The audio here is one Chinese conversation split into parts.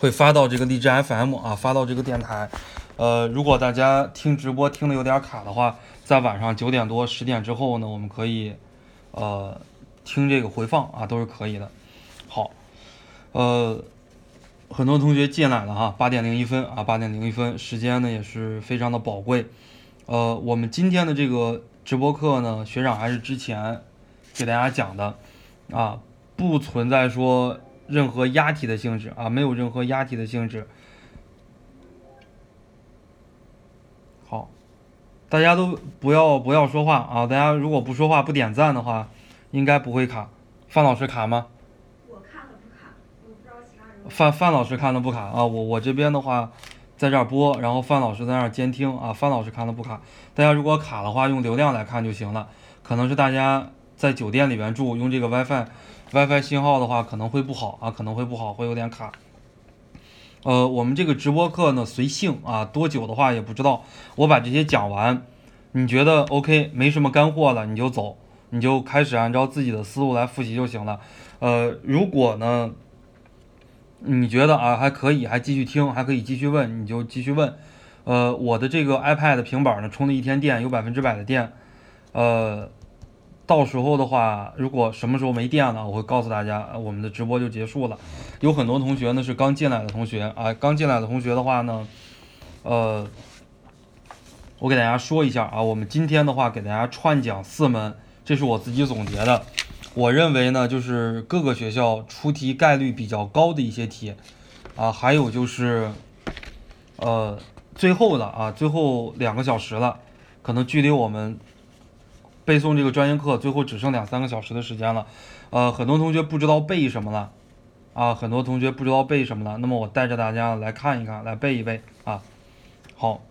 会发到这个荔枝 FM 啊，发到这个电台。呃，如果大家听直播听的有点卡的话，在晚上九点多十点之后呢，我们可以呃听这个回放啊，都是可以的。好，呃，很多同学进来了哈，八点零一分啊，八点零一分，时间呢也是非常的宝贵。呃，我们今天的这个直播课呢，学长还是之前给大家讲的啊，不存在说。任何压体的性质啊，没有任何压体的性质。好，大家都不要不要说话啊！大家如果不说话不点赞的话，应该不会卡。范老师卡吗？我看了不卡，我不知道其他人。范范老师看的不卡啊！我我这边的话在这儿播，然后范老师在那儿监听啊。范老师看的不卡，大家如果卡的话，用流量来看就行了。可能是大家在酒店里边住，用这个 WiFi。WiFi 信号的话可能会不好啊，可能会不好，会有点卡。呃，我们这个直播课呢随性啊，多久的话也不知道。我把这些讲完，你觉得 OK，没什么干货了，你就走，你就开始按照自己的思路来复习就行了。呃，如果呢，你觉得啊还可以，还继续听，还可以继续问，你就继续问。呃，我的这个 iPad 平板呢充了一天电，有百分之百的电，呃。到时候的话，如果什么时候没电了，我会告诉大家，我们的直播就结束了。有很多同学呢是刚进来的同学啊，刚进来的同学的话呢，呃，我给大家说一下啊，我们今天的话给大家串讲四门，这是我自己总结的，我认为呢就是各个学校出题概率比较高的一些题啊，还有就是呃最后的啊，最后两个小时了，可能距离我们。背诵这个专业课最后只剩两三个小时的时间了，呃，很多同学不知道背什么了，啊，很多同学不知道背什么了。那么我带着大家来看一看，来背一背啊。好，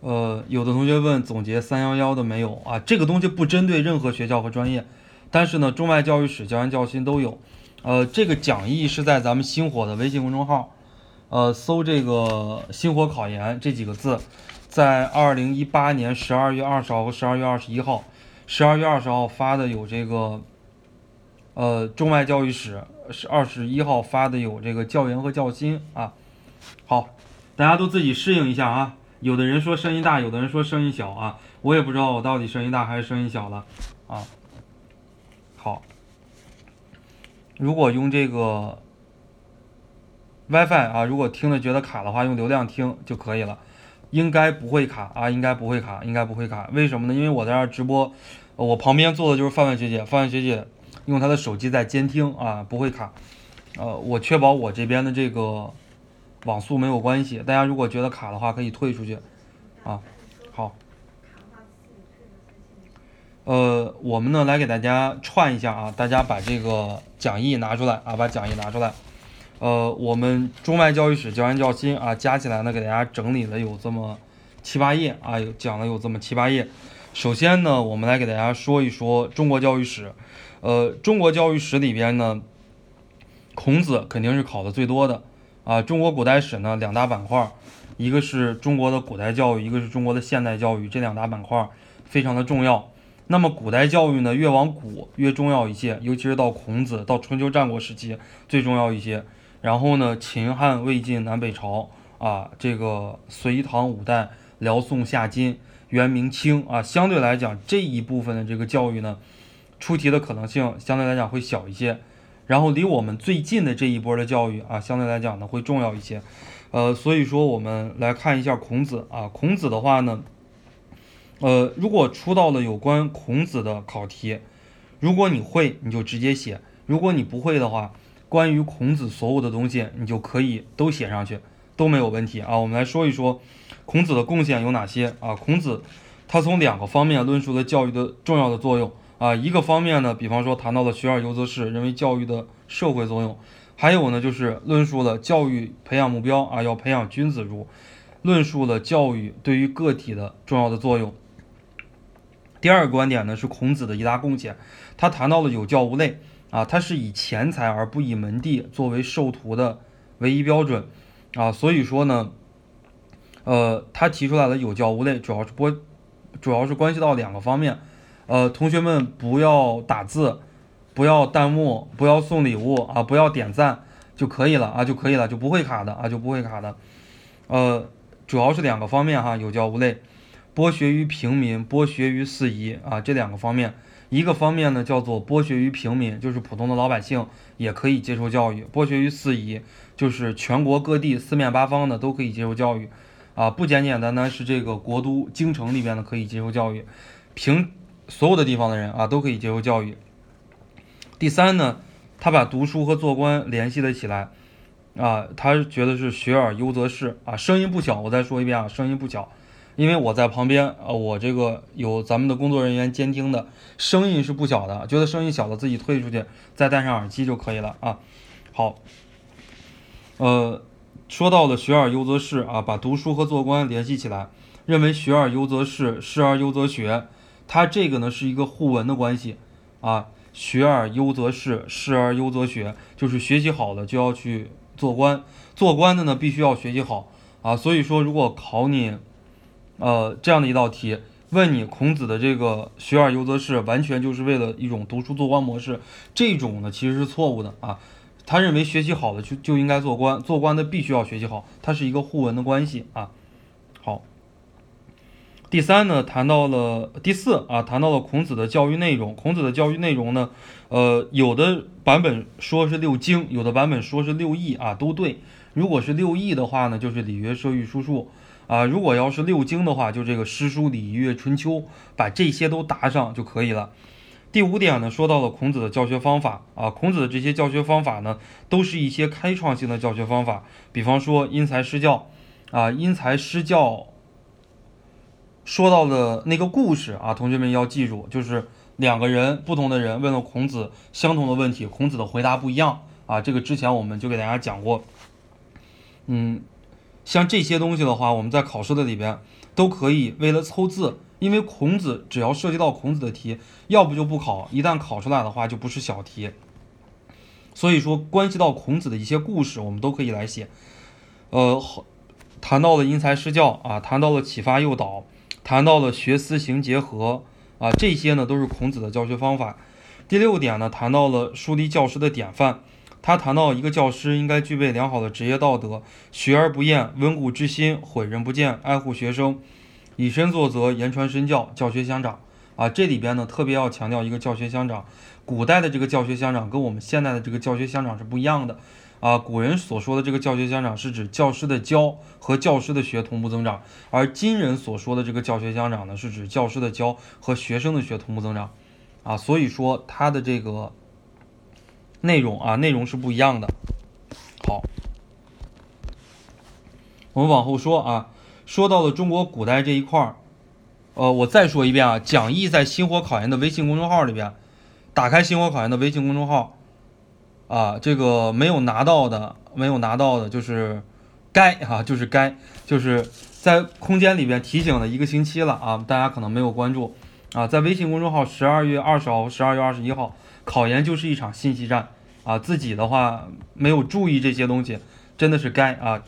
呃，有的同学问总结三幺幺的没有啊？这个东西不针对任何学校和专业，但是呢，中外教育史、教研教心都有。呃，这个讲义是在咱们星火的微信公众号，呃，搜这个“星火考研”这几个字。在二零一八年十二月二十号和十二月二十一号，十二月二十号发的有这个，呃，中外教育史是二十一号发的有这个教研和教心啊。好，大家都自己适应一下啊。有的人说声音大，有的人说声音小啊，我也不知道我到底声音大还是声音小了啊。好，如果用这个 WiFi 啊，如果听了觉得卡的话，用流量听就可以了。应该不会卡啊，应该不会卡，应该不会卡。为什么呢？因为我在这直播，我旁边坐的就是范范学姐，范范学姐用她的手机在监听啊，不会卡。呃，我确保我这边的这个网速没有关系。大家如果觉得卡的话，可以退出去啊。好。呃，我们呢来给大家串一下啊，大家把这个讲义拿出来啊，把讲义拿出来。呃，我们中外教育史教研教新啊，加起来呢，给大家整理了有这么七八页啊，有讲了有这么七八页。首先呢，我们来给大家说一说中国教育史。呃，中国教育史里边呢，孔子肯定是考的最多的啊。中国古代史呢，两大板块，一个是中国的古代教育，一个是中国的现代教育，这两大板块非常的重要。那么古代教育呢，越往古越重要一些，尤其是到孔子到春秋战国时期最重要一些。然后呢，秦汉魏晋南北朝啊，这个隋唐五代辽宋夏金元明清啊，相对来讲这一部分的这个教育呢，出题的可能性相对来讲会小一些。然后离我们最近的这一波的教育啊，相对来讲呢会重要一些。呃，所以说我们来看一下孔子啊，孔子的话呢，呃，如果出到了有关孔子的考题，如果你会，你就直接写；如果你不会的话，关于孔子所有的东西，你就可以都写上去，都没有问题啊。我们来说一说孔子的贡献有哪些啊？孔子他从两个方面论述了教育的重要的作用啊。一个方面呢，比方说谈到了学而优则仕，认为教育的社会作用；还有呢，就是论述了教育培养目标啊，要培养君子儒，论述了教育对于个体的重要的作用。第二个观点呢，是孔子的一大贡献，他谈到了有教无类。啊，他是以钱财而不以门第作为授徒的唯一标准，啊，所以说呢，呃，他提出来的有教无类，主要是不，主要是关系到两个方面，呃，同学们不要打字，不要弹幕，不要送礼物啊，不要点赞就可以了啊，就可以了，就不会卡的啊，就不会卡的。呃，主要是两个方面哈，有教无类，剥削于平民，剥削于四夷啊，这两个方面。一个方面呢叫做剥削于平民，就是普通的老百姓也可以接受教育；剥削于四夷，就是全国各地四面八方的都可以接受教育。啊，不简简单单是这个国都京城里边的可以接受教育，平所有的地方的人啊都可以接受教育。第三呢，他把读书和做官联系了起来，啊，他觉得是学而优则仕啊，声音不小，我再说一遍啊，声音不小，因为我在旁边啊，我这个有咱们的工作人员监听的，声音是不小的，觉得声音小了自己退出去，再戴上耳机就可以了啊。好，呃。说到了学而优则仕啊，把读书和做官联系起来，认为学而优则仕，仕而优则学，它这个呢是一个互文的关系啊。学而优则仕，仕而优则学，就是学习好了就要去做官，做官的呢必须要学习好啊。所以说，如果考你，呃这样的一道题，问你孔子的这个学而优则仕，完全就是为了一种读书做官模式，这种呢其实是错误的啊。他认为学习好了就就应该做官，做官的必须要学习好，它是一个互文的关系啊。好，第三呢，谈到了第四啊，谈到了孔子的教育内容。孔子的教育内容呢，呃，有的版本说是六经，有的版本说是六艺啊，都对。如果是六艺的话呢，就是礼乐射御书数啊；如果要是六经的话，就这个诗书礼乐春秋，把这些都答上就可以了。第五点呢，说到了孔子的教学方法啊，孔子的这些教学方法呢，都是一些开创性的教学方法。比方说因材施教啊，因材施教。说到的那个故事啊，同学们要记住，就是两个人不同的人问了孔子相同的问题，孔子的回答不一样啊。这个之前我们就给大家讲过。嗯，像这些东西的话，我们在考试的里边都可以为了凑字。因为孔子只要涉及到孔子的题，要不就不考，一旦考出来的话就不是小题。所以说，关系到孔子的一些故事，我们都可以来写。呃，谈到了因材施教啊，谈到了启发诱导，谈到了学思行结合啊，这些呢都是孔子的教学方法。第六点呢，谈到了树立教师的典范。他谈到一个教师应该具备良好的职业道德，学而不厌，温故知新，诲人不倦，爱护学生。以身作则，言传身教，教学相长啊！这里边呢，特别要强调一个教学相长。古代的这个教学相长跟我们现在的这个教学相长是不一样的啊。古人所说的这个教学相长是指教师的教和教师的学同步增长，而今人所说的这个教学相长呢，是指教师的教和学生的学同步增长啊。所以说他的这个内容啊，内容是不一样的。好，我们往后说啊。说到了中国古代这一块儿，呃，我再说一遍啊，讲义在星火考研的微信公众号里边，打开星火考研的微信公众号，啊，这个没有拿到的，没有拿到的，就是该哈，就是该，就是在空间里边提醒了一个星期了啊，大家可能没有关注啊，在微信公众号十二月二十号、十二月二十一号，考研就是一场信息战啊，自己的话没有注意这些东西，真的是该啊。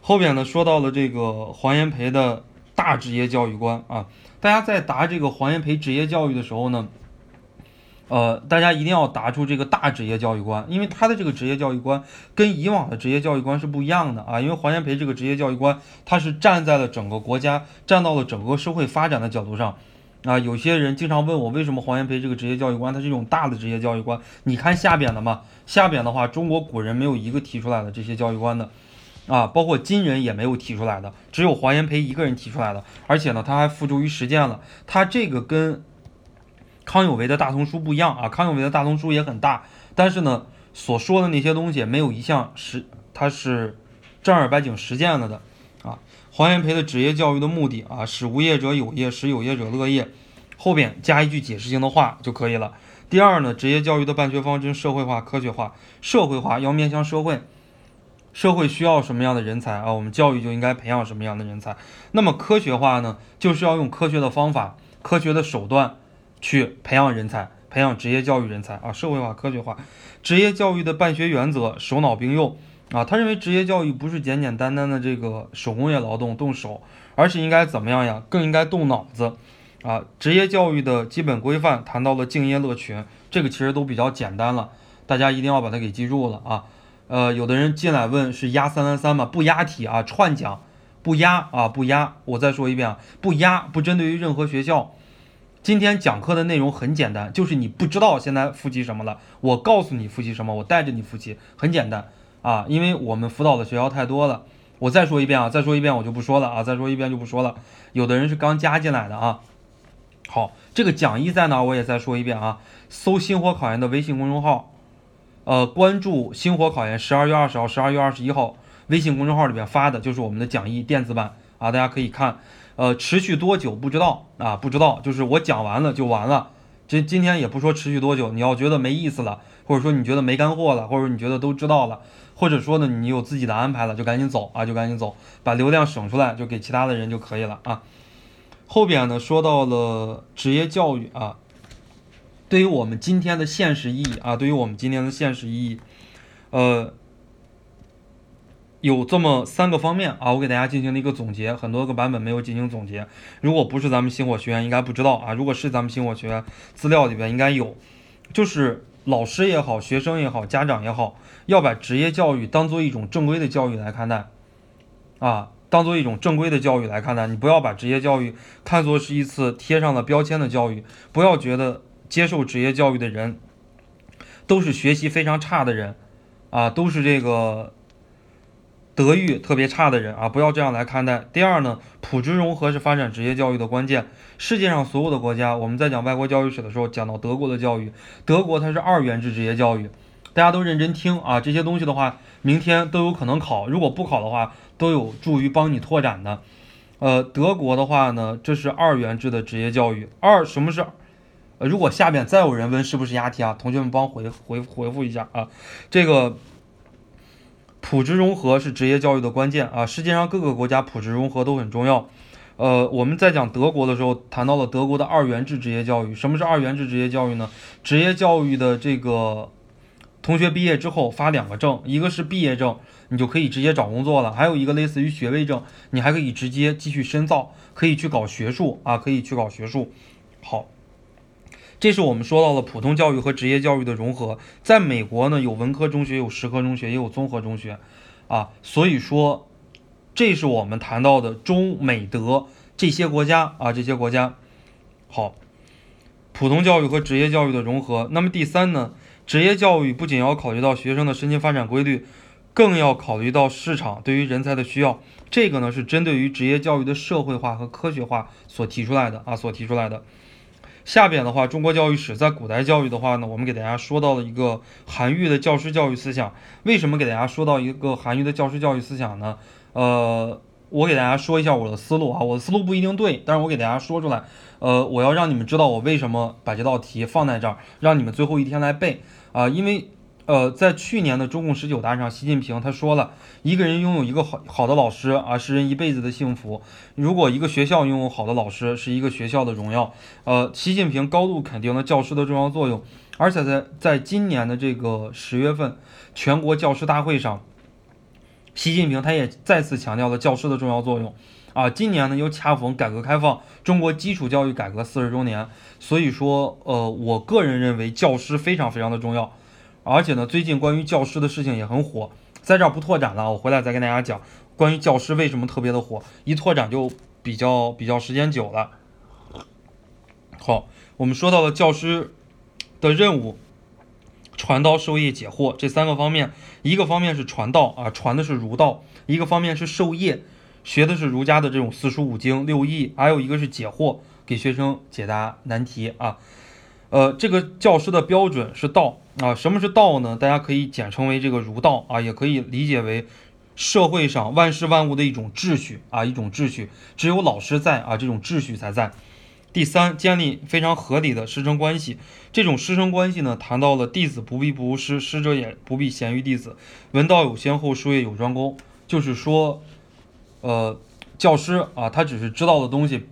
后边呢说到了这个黄炎培的大职业教育观啊，大家在答这个黄炎培职业教育的时候呢，呃，大家一定要答出这个大职业教育观，因为他的这个职业教育观跟以往的职业教育观是不一样的啊。因为黄炎培这个职业教育观，他是站在了整个国家，站到了整个社会发展的角度上啊。有些人经常问我，为什么黄炎培这个职业教育观，它是一种大的职业教育观？你看下边的嘛，下边的话，中国古人没有一个提出来的这些教育观的。啊，包括今人也没有提出来的，只有黄炎培一个人提出来的，而且呢，他还付诸于实践了。他这个跟康有为的大通书不一样啊，康有为的大通书也很大，但是呢，所说的那些东西没有一项是，他是正儿八经实践了的。黄炎培的职业教育的目的啊，使无业者有业，使有业者乐业，后边加一句解释性的话就可以了。第二呢，职业教育的办学方针社会化、科学化、社会化要面向社会。社会需要什么样的人才啊？我们教育就应该培养什么样的人才。那么科学化呢，就是要用科学的方法、科学的手段去培养人才，培养职业教育人才啊。社会化、科学化，职业教育的办学原则，手脑并用啊。他认为职业教育不是简简单单的这个手工业劳动动手，而是应该怎么样呀？更应该动脑子啊，职业教育的基本规范谈到了敬业乐群，这个其实都比较简单了，大家一定要把它给记住了啊。呃，有的人进来问是压三三三吗？不压题啊，串讲，不压啊，不压。我再说一遍啊，不压，不针对于任何学校。今天讲课的内容很简单，就是你不知道现在复习什么了，我告诉你复习什么，我带着你复习，很简单啊。因为我们辅导的学校太多了。我再说一遍啊，再说一遍我就不说了啊，再说一遍就不说了。有的人是刚加进来的啊。好，这个讲义在哪？我也再说一遍啊。搜“星火考研”的微信公众号，呃，关注“星火考研”十二月二十号、十二月二十一号微信公众号里边发的就是我们的讲义电子版啊，大家可以看。呃，持续多久不知道啊？不知道，就是我讲完了就完了。这今天也不说持续多久，你要觉得没意思了，或者说你觉得没干货了，或者你觉得都知道了，或者说呢你有自己的安排了，就赶紧走啊，就赶紧走，把流量省出来，就给其他的人就可以了啊。后边呢说到了职业教育啊，对于我们今天的现实意义啊，对于我们今天的现实意义，呃，有这么三个方面啊，我给大家进行了一个总结，很多个版本没有进行总结。如果不是咱们星火学院，应该不知道啊；如果是咱们星火学院资料里边应该有，就是老师也好，学生也好，家长也好，要把职业教育当做一种正规的教育来看待啊。当做一种正规的教育来看待，你不要把职业教育看作是一次贴上了标签的教育，不要觉得接受职业教育的人都是学习非常差的人，啊，都是这个德育特别差的人啊，不要这样来看待。第二呢，普职融合是发展职业教育的关键。世界上所有的国家，我们在讲外国教育史的时候，讲到德国的教育，德国它是二元制职业教育，大家都认真听啊，这些东西的话，明天都有可能考，如果不考的话。都有助于帮你拓展的，呃，德国的话呢，这是二元制的职业教育。二什么是？呃，如果下面再有人问是不是押题啊，同学们帮回回回复一下啊。这个普职融合是职业教育的关键啊。世界上各个国家普职融合都很重要。呃，我们在讲德国的时候谈到了德国的二元制职业教育。什么是二元制职业教育呢？职业教育的这个同学毕业之后发两个证，一个是毕业证。你就可以直接找工作了，还有一个类似于学位证，你还可以直接继续深造，可以去搞学术啊，可以去搞学术。好，这是我们说到了普通教育和职业教育的融合。在美国呢，有文科中学，有实科中学，也有综合中学啊。所以说，这是我们谈到的中美德这些国家啊，这些国家。好，普通教育和职业教育的融合。那么第三呢，职业教育不仅要考虑到学生的身心发展规律。更要考虑到市场对于人才的需要，这个呢是针对于职业教育的社会化和科学化所提出来的啊，所提出来的。下边的话，中国教育史在古代教育的话呢，我们给大家说到了一个韩愈的教师教育思想。为什么给大家说到一个韩愈的教师教育思想呢？呃，我给大家说一下我的思路啊，我的思路不一定对，但是我给大家说出来，呃，我要让你们知道我为什么把这道题放在这儿，让你们最后一天来背啊，因为。呃，在去年的中共十九大上，习近平他说了，一个人拥有一个好好的老师啊，是人一辈子的幸福。如果一个学校拥有好的老师，是一个学校的荣耀。呃，习近平高度肯定了教师的重要作用，而且在在今年的这个十月份全国教师大会上，习近平他也再次强调了教师的重要作用。啊，今年呢又恰逢改革开放，中国基础教育改革四十周年，所以说，呃，我个人认为教师非常非常的重要。而且呢，最近关于教师的事情也很火，在这儿不拓展了，我回来再跟大家讲关于教师为什么特别的火，一拓展就比较比较时间久了。好，我们说到了教师的任务，传道授业解惑这三个方面，一个方面是传道啊，传的是儒道；一个方面是授业，学的是儒家的这种四书五经六艺；还有一个是解惑，给学生解答难题啊。呃，这个教师的标准是道啊。什么是道呢？大家可以简称为这个儒道啊，也可以理解为社会上万事万物的一种秩序啊，一种秩序。只有老师在啊，这种秩序才在。第三，建立非常合理的师生关系。这种师生关系呢，谈到了弟子不必不如师，师者也不必贤于弟子。文道有先后，术业有专攻。就是说，呃，教师啊，他只是知道的东西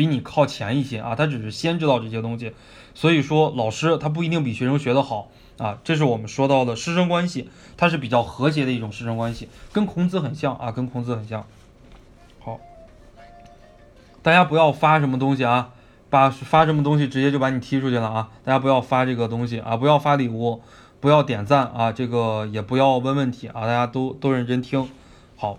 比你靠前一些啊，他只是先知道这些东西。所以说，老师他不一定比学生学得好啊，这是我们说到的师生关系，它是比较和谐的一种师生关系，跟孔子很像啊，跟孔子很像。好，大家不要发什么东西啊，把发什么东西直接就把你踢出去了啊！大家不要发这个东西啊，不要发礼物，不要点赞啊，这个也不要问问题啊，大家都都认真听。好，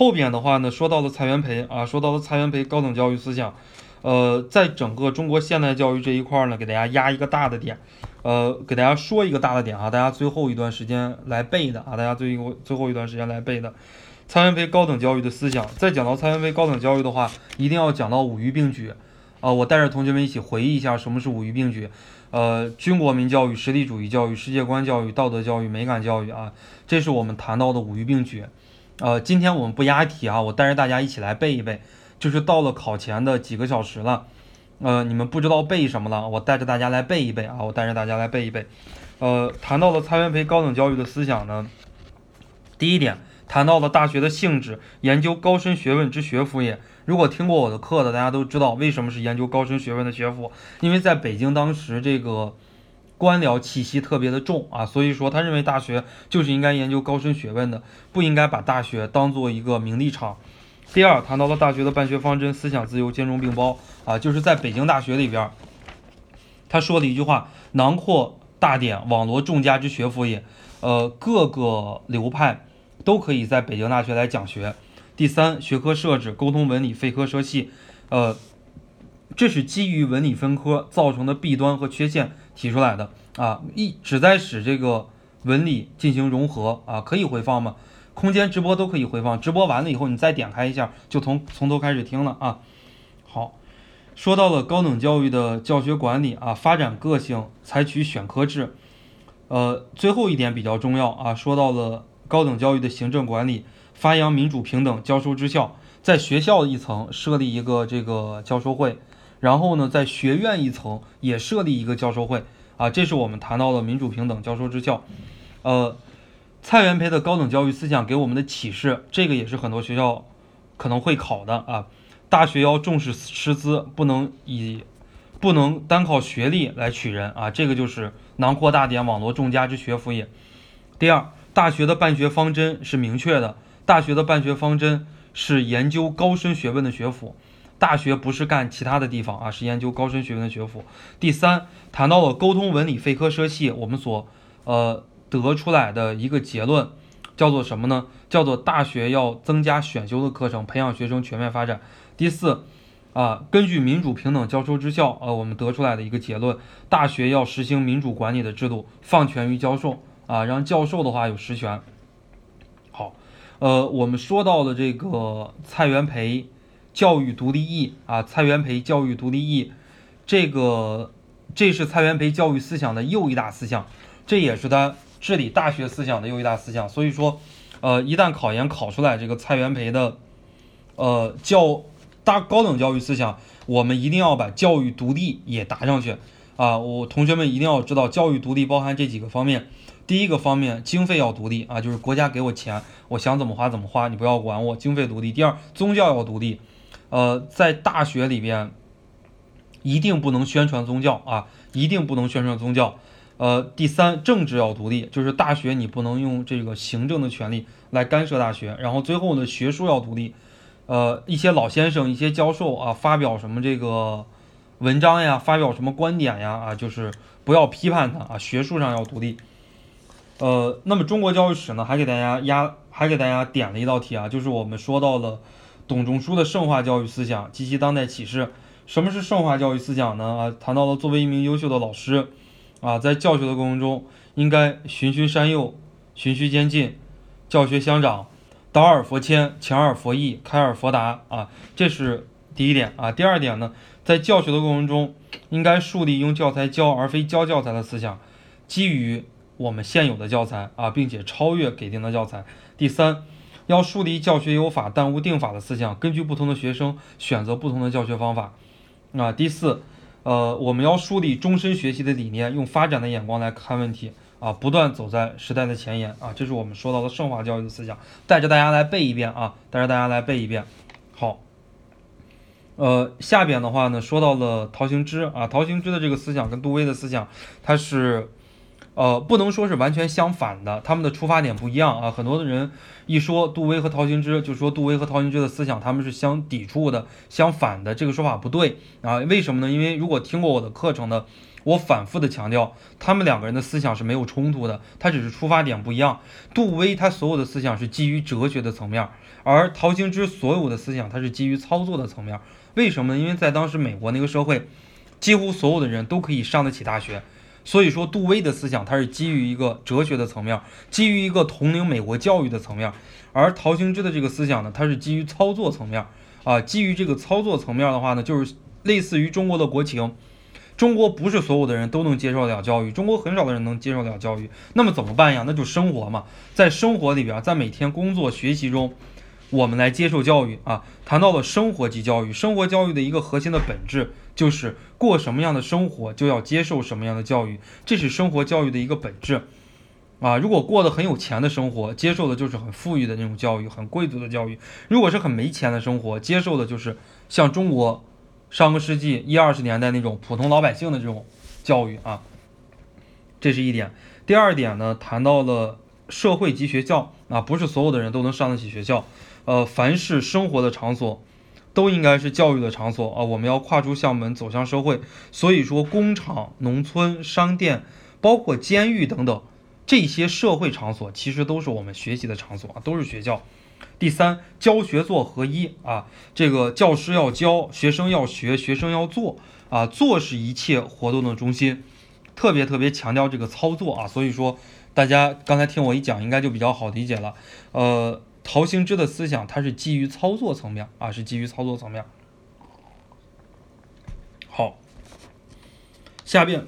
后边的话呢，说到了蔡元培啊，说到了蔡元培高等教育思想，呃，在整个中国现代教育这一块呢，给大家压一个大的点，呃，给大家说一个大的。点啊，大家最后一段时间来背的啊，大家最后最后一段时间来背的。蔡元培高等教育的思想，在讲到蔡元培高等教育的话，一定要讲到五育并举，啊，我带着同学们一起回忆一下什么是五育并举，呃，军国民教育、实力主义教育、世界观教育、道德教育、美感教育啊，这是我们谈到的五育并举，呃，今天我们不押题啊，我带着大家一起来背一背，就是到了考前的几个小时了，呃，你们不知道背什么了，我带着大家来背一背啊，我带着大家来背一背，呃，谈到了蔡元培高等教育的思想呢，第一点。谈到了大学的性质，研究高深学问之学府也。如果听过我的课的，大家都知道为什么是研究高深学问的学府，因为在北京当时这个官僚气息特别的重啊，所以说他认为大学就是应该研究高深学问的，不应该把大学当做一个名利场。第二，谈到了大学的办学方针，思想自由兼容并包啊，就是在北京大学里边，他说了一句话：囊括大典，网罗众家之学府也。呃，各个流派。都可以在北京大学来讲学。第三，学科设置沟通文理非科设系，呃，这是基于文理分科造成的弊端和缺陷提出来的啊，一旨在使这个文理进行融合啊，可以回放吗？空间直播都可以回放，直播完了以后你再点开一下，就从从头开始听了啊。好，说到了高等教育的教学管理啊，发展个性，采取选科制，呃，最后一点比较重要啊，说到了。高等教育的行政管理，发扬民主平等，教授之校，在学校一层设立一个这个教授会，然后呢，在学院一层也设立一个教授会啊，这是我们谈到的民主平等，教授之校。呃，蔡元培的高等教育思想给我们的启示，这个也是很多学校可能会考的啊。大学要重视师资，不能以不能单靠学历来取人啊，这个就是囊括大典，网罗众家之学府也。第二。大学的办学方针是明确的，大学的办学方针是研究高深学问的学府，大学不是干其他的地方啊，是研究高深学问的学府。第三，谈到了沟通文理非科设系，我们所呃得出来的一个结论叫做什么呢？叫做大学要增加选修的课程，培养学生全面发展。第四，啊，根据民主平等教授之效，呃，我们得出来的一个结论，大学要实行民主管理的制度，放权于教授。啊，让教授的话有实权。好，呃，我们说到了这个蔡元培教育独立意啊，蔡元培教育独立意，这个这是蔡元培教育思想的又一大思想，这也是他治理大学思想的又一大思想。所以说，呃，一旦考研考出来这个蔡元培的呃教大高等教育思想，我们一定要把教育独立也答上去啊。我同学们一定要知道，教育独立包含这几个方面。第一个方面，经费要独立啊，就是国家给我钱，我想怎么花怎么花，你不要管我，经费独立。第二，宗教要独立，呃，在大学里边一定不能宣传宗教啊，一定不能宣传宗教。呃，第三，政治要独立，就是大学你不能用这个行政的权利来干涉大学。然后最后呢，学术要独立，呃，一些老先生、一些教授啊，发表什么这个文章呀，发表什么观点呀，啊，就是不要批判他啊，学术上要独立。呃，那么中国教育史呢，还给大家压，还给大家点了一道题啊，就是我们说到了董仲舒的圣化教育思想及其当代启示。什么是圣化教育思想呢？啊，谈到了作为一名优秀的老师，啊，在教学的过程中应该循循善诱，循序渐进，教学相长，导尔佛谦，强尔佛易，开尔佛达啊，这是第一点啊。第二点呢，在教学的过程中应该树立用教材教而非教教材的思想，基于。我们现有的教材啊，并且超越给定的教材。第三，要树立教学有法但无定法的思想，根据不同的学生选择不同的教学方法。啊，第四，呃，我们要树立终身学习的理念，用发展的眼光来看问题啊，不断走在时代的前沿啊，这是我们说到的圣华教育的思想。带着大家来背一遍啊，带着大家来背一遍。好，呃，下边的话呢，说到了陶行知啊，陶行知的这个思想跟杜威的思想，它是。呃，不能说是完全相反的，他们的出发点不一样啊。很多的人一说杜威和陶行知，就说杜威和陶行知的思想他们是相抵触的、相反的，这个说法不对啊。为什么呢？因为如果听过我的课程的，我反复的强调，他们两个人的思想是没有冲突的，他只是出发点不一样。杜威他所有的思想是基于哲学的层面，而陶行知所有的思想他是基于操作的层面。为什么呢？因为在当时美国那个社会，几乎所有的人都可以上得起大学。所以说，杜威的思想它是基于一个哲学的层面，基于一个统领美国教育的层面，而陶行知的这个思想呢，它是基于操作层面啊，基于这个操作层面的话呢，就是类似于中国的国情。中国不是所有的人都能接受得了教育，中国很少的人能接受得了教育，那么怎么办呀？那就生活嘛，在生活里边，在每天工作学习中。我们来接受教育啊，谈到了生活级教育，生活教育的一个核心的本质就是过什么样的生活就要接受什么样的教育，这是生活教育的一个本质啊。如果过得很有钱的生活，接受的就是很富裕的那种教育，很贵族的教育；如果是很没钱的生活，接受的就是像中国上个世纪一二十年代那种普通老百姓的这种教育啊。这是一点。第二点呢，谈到了社会级学校啊，不是所有的人都能上得起学校。呃，凡是生活的场所，都应该是教育的场所啊！我们要跨出校门，走向社会。所以说，工厂、农村、商店，包括监狱等等这些社会场所，其实都是我们学习的场所啊，都是学校。第三，教学做合一啊，这个教师要教，学生要学，学生要做啊，做是一切活动的中心，特别特别强调这个操作啊。所以说，大家刚才听我一讲，应该就比较好理解了。呃。陶行知的思想，它是基于操作层面啊，是基于操作层面。好，下边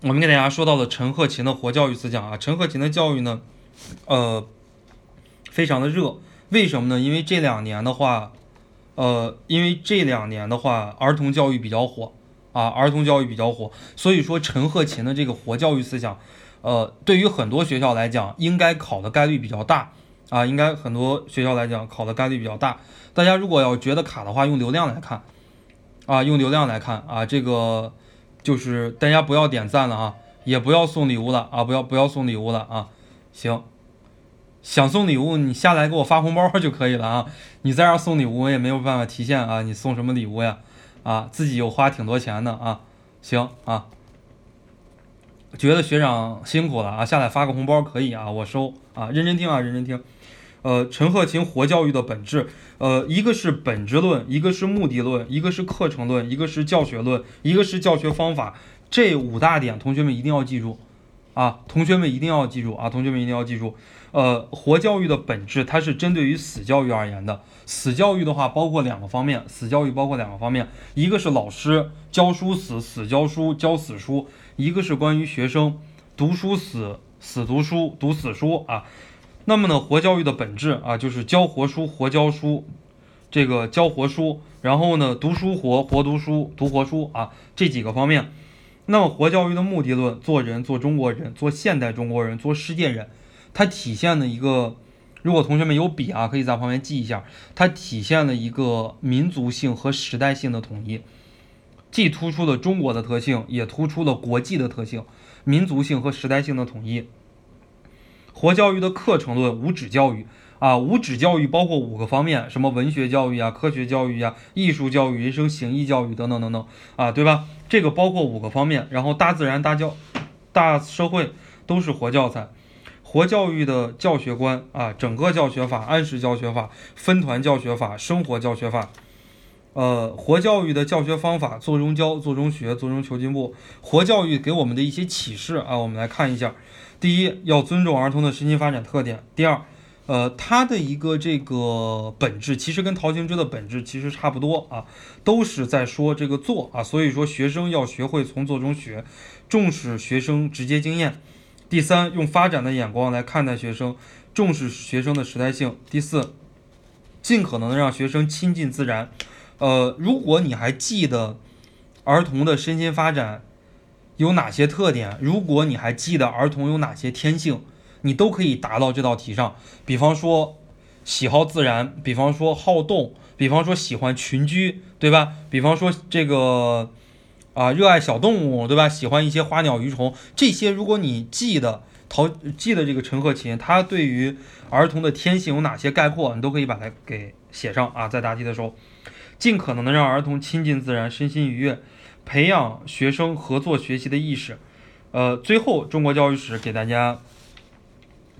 我们给大家说到了陈鹤琴的活教育思想啊。陈鹤琴的教育呢，呃，非常的热。为什么呢？因为这两年的话，呃，因为这两年的话，儿童教育比较火啊，儿童教育比较火，所以说陈鹤琴的这个活教育思想，呃，对于很多学校来讲，应该考的概率比较大。啊，应该很多学校来讲考的概率比较大。大家如果要觉得卡的话，用流量来看，啊，用流量来看啊，这个就是大家不要点赞了啊，也不要送礼物了啊，不要不要送礼物了啊。行，想送礼物你下来给我发红包就可以了啊。你在这送礼物我也没有办法提现啊，你送什么礼物呀？啊，自己又花挺多钱的啊。行啊。觉得学长辛苦了啊，下来发个红包可以啊，我收啊，认真听啊，认真听。呃，陈鹤琴活教育的本质，呃，一个是本质论，一个是目的论，一个是课程论，一个是教学论，一个是教学方法，这五大点，同学们一定要记住啊，同学们一定要记住啊，同学们一定要记住。呃，活教育的本质，它是针对于死教育而言的。死教育的话，包括两个方面，死教育包括两个方面，一个是老师教书死，死教书，教死书。一个是关于学生读书死死读书读死书啊，那么呢，活教育的本质啊，就是教活书活教书，这个教活书，然后呢，读书活活读书读活书啊，这几个方面。那么活教育的目的论，做人做中国人，做现代中国人，做世界人，它体现了一个，如果同学们有笔啊，可以在旁边记一下，它体现了一个民族性和时代性的统一。既突出了中国的特性，也突出了国际的特性，民族性和时代性的统一。活教育的课程论无指教育啊，无指教育包括五个方面，什么文学教育啊、科学教育啊、艺术教育、人生行义教育等等等等啊，对吧？这个包括五个方面，然后大自然、大教、大社会都是活教材。活教育的教学观啊，整个教学法、按时教学法、分团教学法、生活教学法。呃，活教育的教学方法，做中教，做中学，做中求进步。活教育给我们的一些启示啊，我们来看一下。第一，要尊重儿童的身心发展特点。第二，呃，它的一个这个本质，其实跟陶行知的本质其实差不多啊，都是在说这个做啊。所以说，学生要学会从做中学，重视学生直接经验。第三，用发展的眼光来看待学生，重视学生的时代性。第四，尽可能的让学生亲近自然。呃，如果你还记得儿童的身心发展有哪些特点，如果你还记得儿童有哪些天性，你都可以答到这道题上。比方说喜好自然，比方说好动，比方说喜欢群居，对吧？比方说这个啊，热爱小动物，对吧？喜欢一些花鸟鱼虫，这些如果你记得陶记得这个陈鹤琴，他对于儿童的天性有哪些概括，你都可以把它给写上啊，在答题的时候，尽可能的让儿童亲近自然，身心愉悦，培养学生合作学习的意识。呃，最后中国教育史给大家。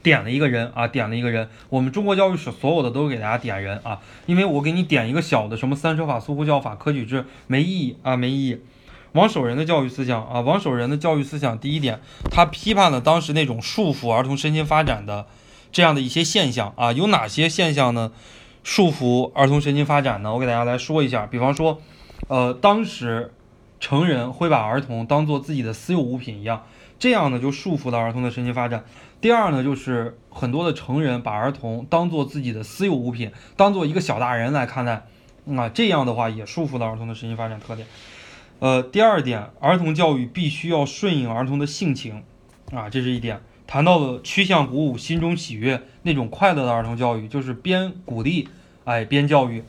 点了一个人啊，点了一个人。我们中国教育史所有的都给大家点人啊，因为我给你点一个小的，什么三车法、苏湖教法、科举制，没意义啊，没意义。王守仁的教育思想啊，王守仁的教育思想，第一点，他批判了当时那种束缚儿童身心发展的这样的一些现象啊，有哪些现象呢？束缚儿童身心发展呢？我给大家来说一下，比方说，呃，当时成人会把儿童当做自己的私有物品一样，这样呢就束缚了儿童的身心发展。第二呢，就是很多的成人把儿童当做自己的私有物品，当做一个小大人来看待，啊，这样的话也束缚了儿童的身心发展特点。呃，第二点，儿童教育必须要顺应儿童的性情，啊，这是一点。谈到了趋向鼓舞，心中喜悦，那种快乐的儿童教育，就是边鼓励，哎，边教育。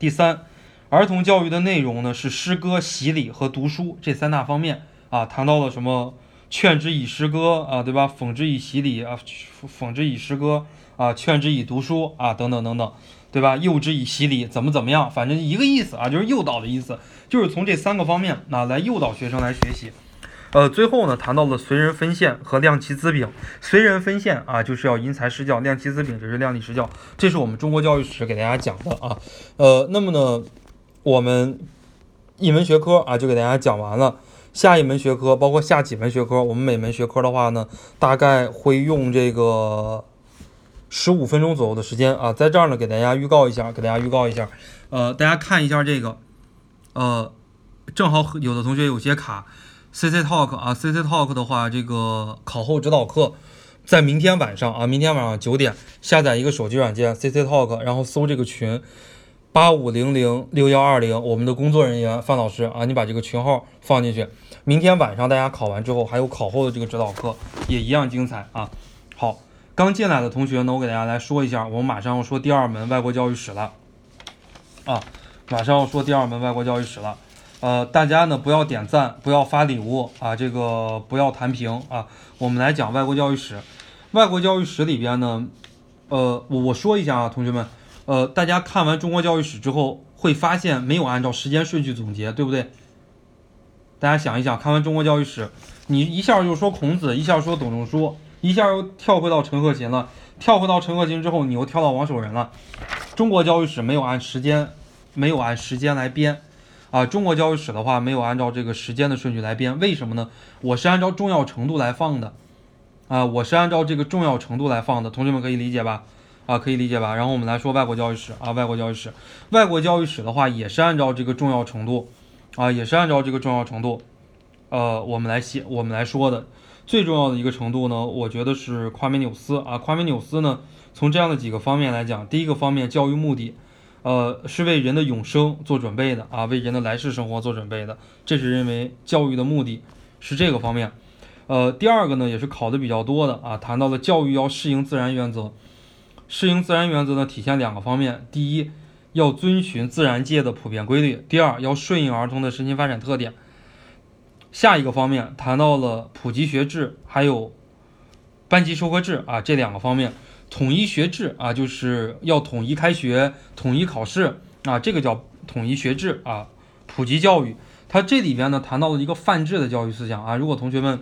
第三，儿童教育的内容呢是诗歌、洗礼和读书这三大方面，啊，谈到了什么？劝之以诗歌啊，对吧？讽之以洗礼啊，讽之以诗歌啊，劝之以读书啊，等等等等，对吧？诱之以洗礼，怎么怎么样？反正一个意思啊，就是诱导的意思，就是从这三个方面啊来诱导学生来学习。呃，最后呢，谈到了随人分线和量其资禀。随人分线啊，就是要因材施教；量其资禀，就是量力施教。这是我们中国教育史给大家讲的啊。呃，那么呢，我们一门学科啊，就给大家讲完了。下一门学科，包括下几门学科，我们每门学科的话呢，大概会用这个十五分钟左右的时间啊，在这儿呢给大家预告一下，给大家预告一下，呃，大家看一下这个，呃，正好有的同学有些卡，C C Talk 啊，C C Talk 的话，这个考后指导课在明天晚上啊，明天晚上九点下载一个手机软件 C C Talk，然后搜这个群。八五零零六幺二零，我们的工作人员范老师啊，你把这个群号放进去。明天晚上大家考完之后，还有考后的这个指导课，也一样精彩啊。好，刚进来的同学呢，我给大家来说一下，我们马上要说第二门外国教育史了啊，马上要说第二门外国教育史了。呃，大家呢不要点赞，不要发礼物啊，这个不要弹屏啊。我们来讲外国教育史，外国教育史里边呢，呃，我我说一下啊，同学们。呃，大家看完中国教育史之后，会发现没有按照时间顺序总结，对不对？大家想一想，看完中国教育史，你一下就说孔子，一下说董仲舒，一下又跳回到陈鹤琴了，跳回到陈鹤琴之后，你又跳到王守仁了。中国教育史没有按时间，没有按时间来编啊。中国教育史的话，没有按照这个时间的顺序来编，为什么呢？我是按照重要程度来放的啊，我是按照这个重要程度来放的，同学们可以理解吧？啊，可以理解吧？然后我们来说外国教育史啊，外国教育史，外国教育史的话也是按照这个重要程度，啊，也是按照这个重要程度，呃，我们来写，我们来说的最重要的一个程度呢，我觉得是夸美纽斯啊，夸美纽斯呢，从这样的几个方面来讲，第一个方面，教育目的，呃，是为人的永生做准备的啊，为人的来世生活做准备的，这是认为教育的目的是这个方面，呃，第二个呢，也是考的比较多的啊，谈到了教育要适应自然原则。适应自然原则呢，体现两个方面：第一，要遵循自然界的普遍规律；第二，要顺应儿童的身心发展特点。下一个方面谈到了普及学制，还有班级授课制啊，这两个方面，统一学制啊，就是要统一开学、统一考试啊，这个叫统一学制啊。普及教育，它这里边呢谈到了一个泛制的教育思想啊，如果同学们。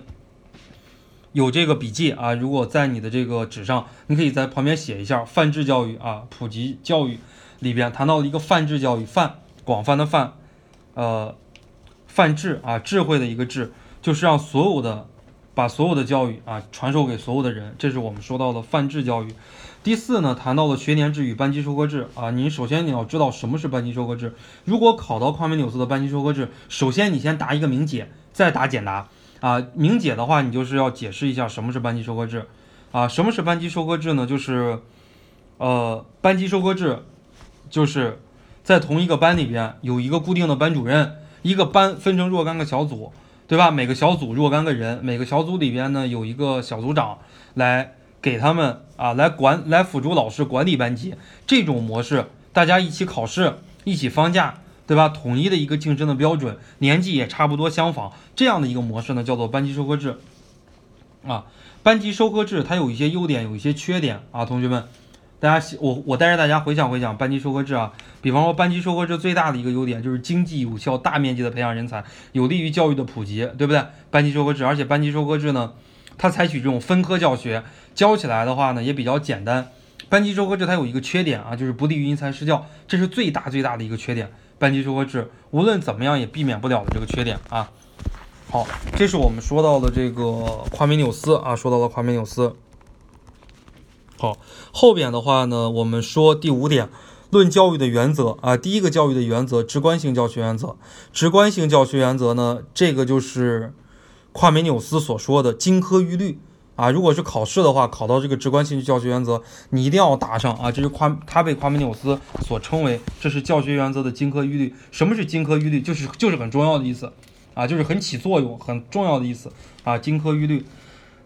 有这个笔记啊，如果在你的这个纸上，你可以在旁边写一下泛智教育啊，普及教育里边谈到了一个泛智教育，泛广泛的泛，呃，泛智啊，智慧的一个智，就是让所有的把所有的教育啊传授给所有的人，这是我们说到的泛智教育。第四呢，谈到了学年制与班级授课制啊，你首先你要知道什么是班级授课制。如果考到夸美纽斯的班级授课制，首先你先答一个明解，再答简答。啊，明解的话，你就是要解释一下什么是班级授课制，啊，什么是班级授课制呢？就是，呃，班级授课制，就是在同一个班里边有一个固定的班主任，一个班分成若干个小组，对吧？每个小组若干个人，每个小组里边呢有一个小组长来给他们啊来管来辅助老师管理班级，这种模式，大家一起考试，一起放假，对吧？统一的一个竞争的标准，年纪也差不多相仿，这样的一个模式呢，叫做班级授课制。啊，班级授课制它有一些优点，有一些缺点啊，同学们，大家我我带着大家回想回想班级授课制啊。比方说，班级授课制最大的一个优点就是经济有效、大面积的培养人才，有利于教育的普及，对不对？班级授课制，而且班级授课制呢，它采取这种分科教学，教起来的话呢也比较简单。班级授课制它有一个缺点啊，就是不利于因材施教，这是最大最大的一个缺点。班级授课制无论怎么样也避免不了的这个缺点啊。好，这是我们说到的这个夸美纽斯啊，说到了夸美纽斯。好，后边的话呢，我们说第五点，论教育的原则啊，第一个教育的原则，直观性教学原则。直观性教学原则呢，这个就是夸美纽斯所说的金科玉律啊。如果是考试的话，考到这个直观性教学原则，你一定要答上啊。这是夸他被夸美纽斯所称为这是教学原则的金科玉律。什么是金科玉律？就是就是很重要的意思。啊，就是很起作用、很重要的意思啊，金科玉律。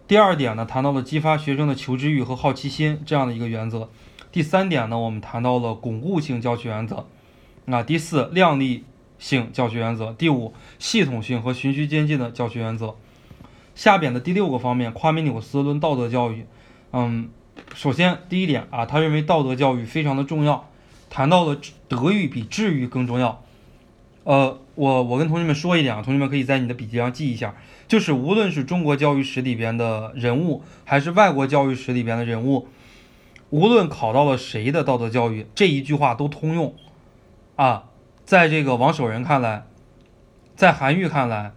第二点呢，谈到了激发学生的求知欲和好奇心这样的一个原则。第三点呢，我们谈到了巩固性教学原则。啊，第四，量力性教学原则。第五，系统性和循序渐进的教学原则。下边的第六个方面，夸美纽斯论道德教育。嗯，首先第一点啊，他认为道德教育非常的重要，谈到了德育比智育更重要。呃，我我跟同学们说一点啊，同学们可以在你的笔记上记一下，就是无论是中国教育史里边的人物，还是外国教育史里边的人物，无论考到了谁的道德教育，这一句话都通用啊。在这个王守仁看来，在韩愈看来，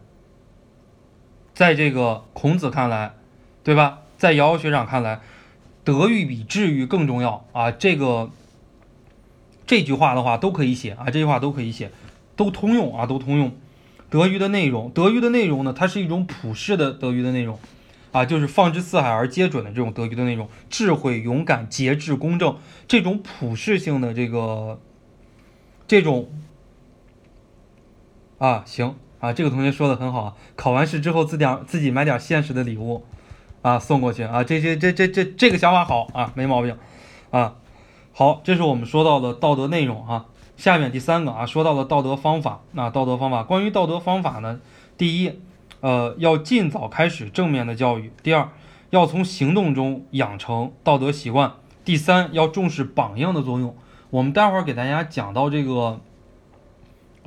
在这个孔子看来，对吧？在瑶瑶学长看来，德育比智育更重要啊。这个这句话的话都可以写啊，这句话都可以写。都通用啊，都通用。德育的内容，德育的内容呢，它是一种普世的德育的内容，啊，就是放之四海而皆准的这种德育的内容，智慧、勇敢、节制、公正，这种普世性的这个，这种，啊，行啊，这个同学说的很好啊，考完试之后自点自己买点现实的礼物，啊，送过去啊，这些这这这这个想法好啊，没毛病，啊，好，这是我们说到的道德内容啊。下面第三个啊，说到了道德方法。那道德方法，关于道德方法呢，第一，呃，要尽早开始正面的教育；第二，要从行动中养成道德习惯；第三，要重视榜样的作用。我们待会儿给大家讲到这个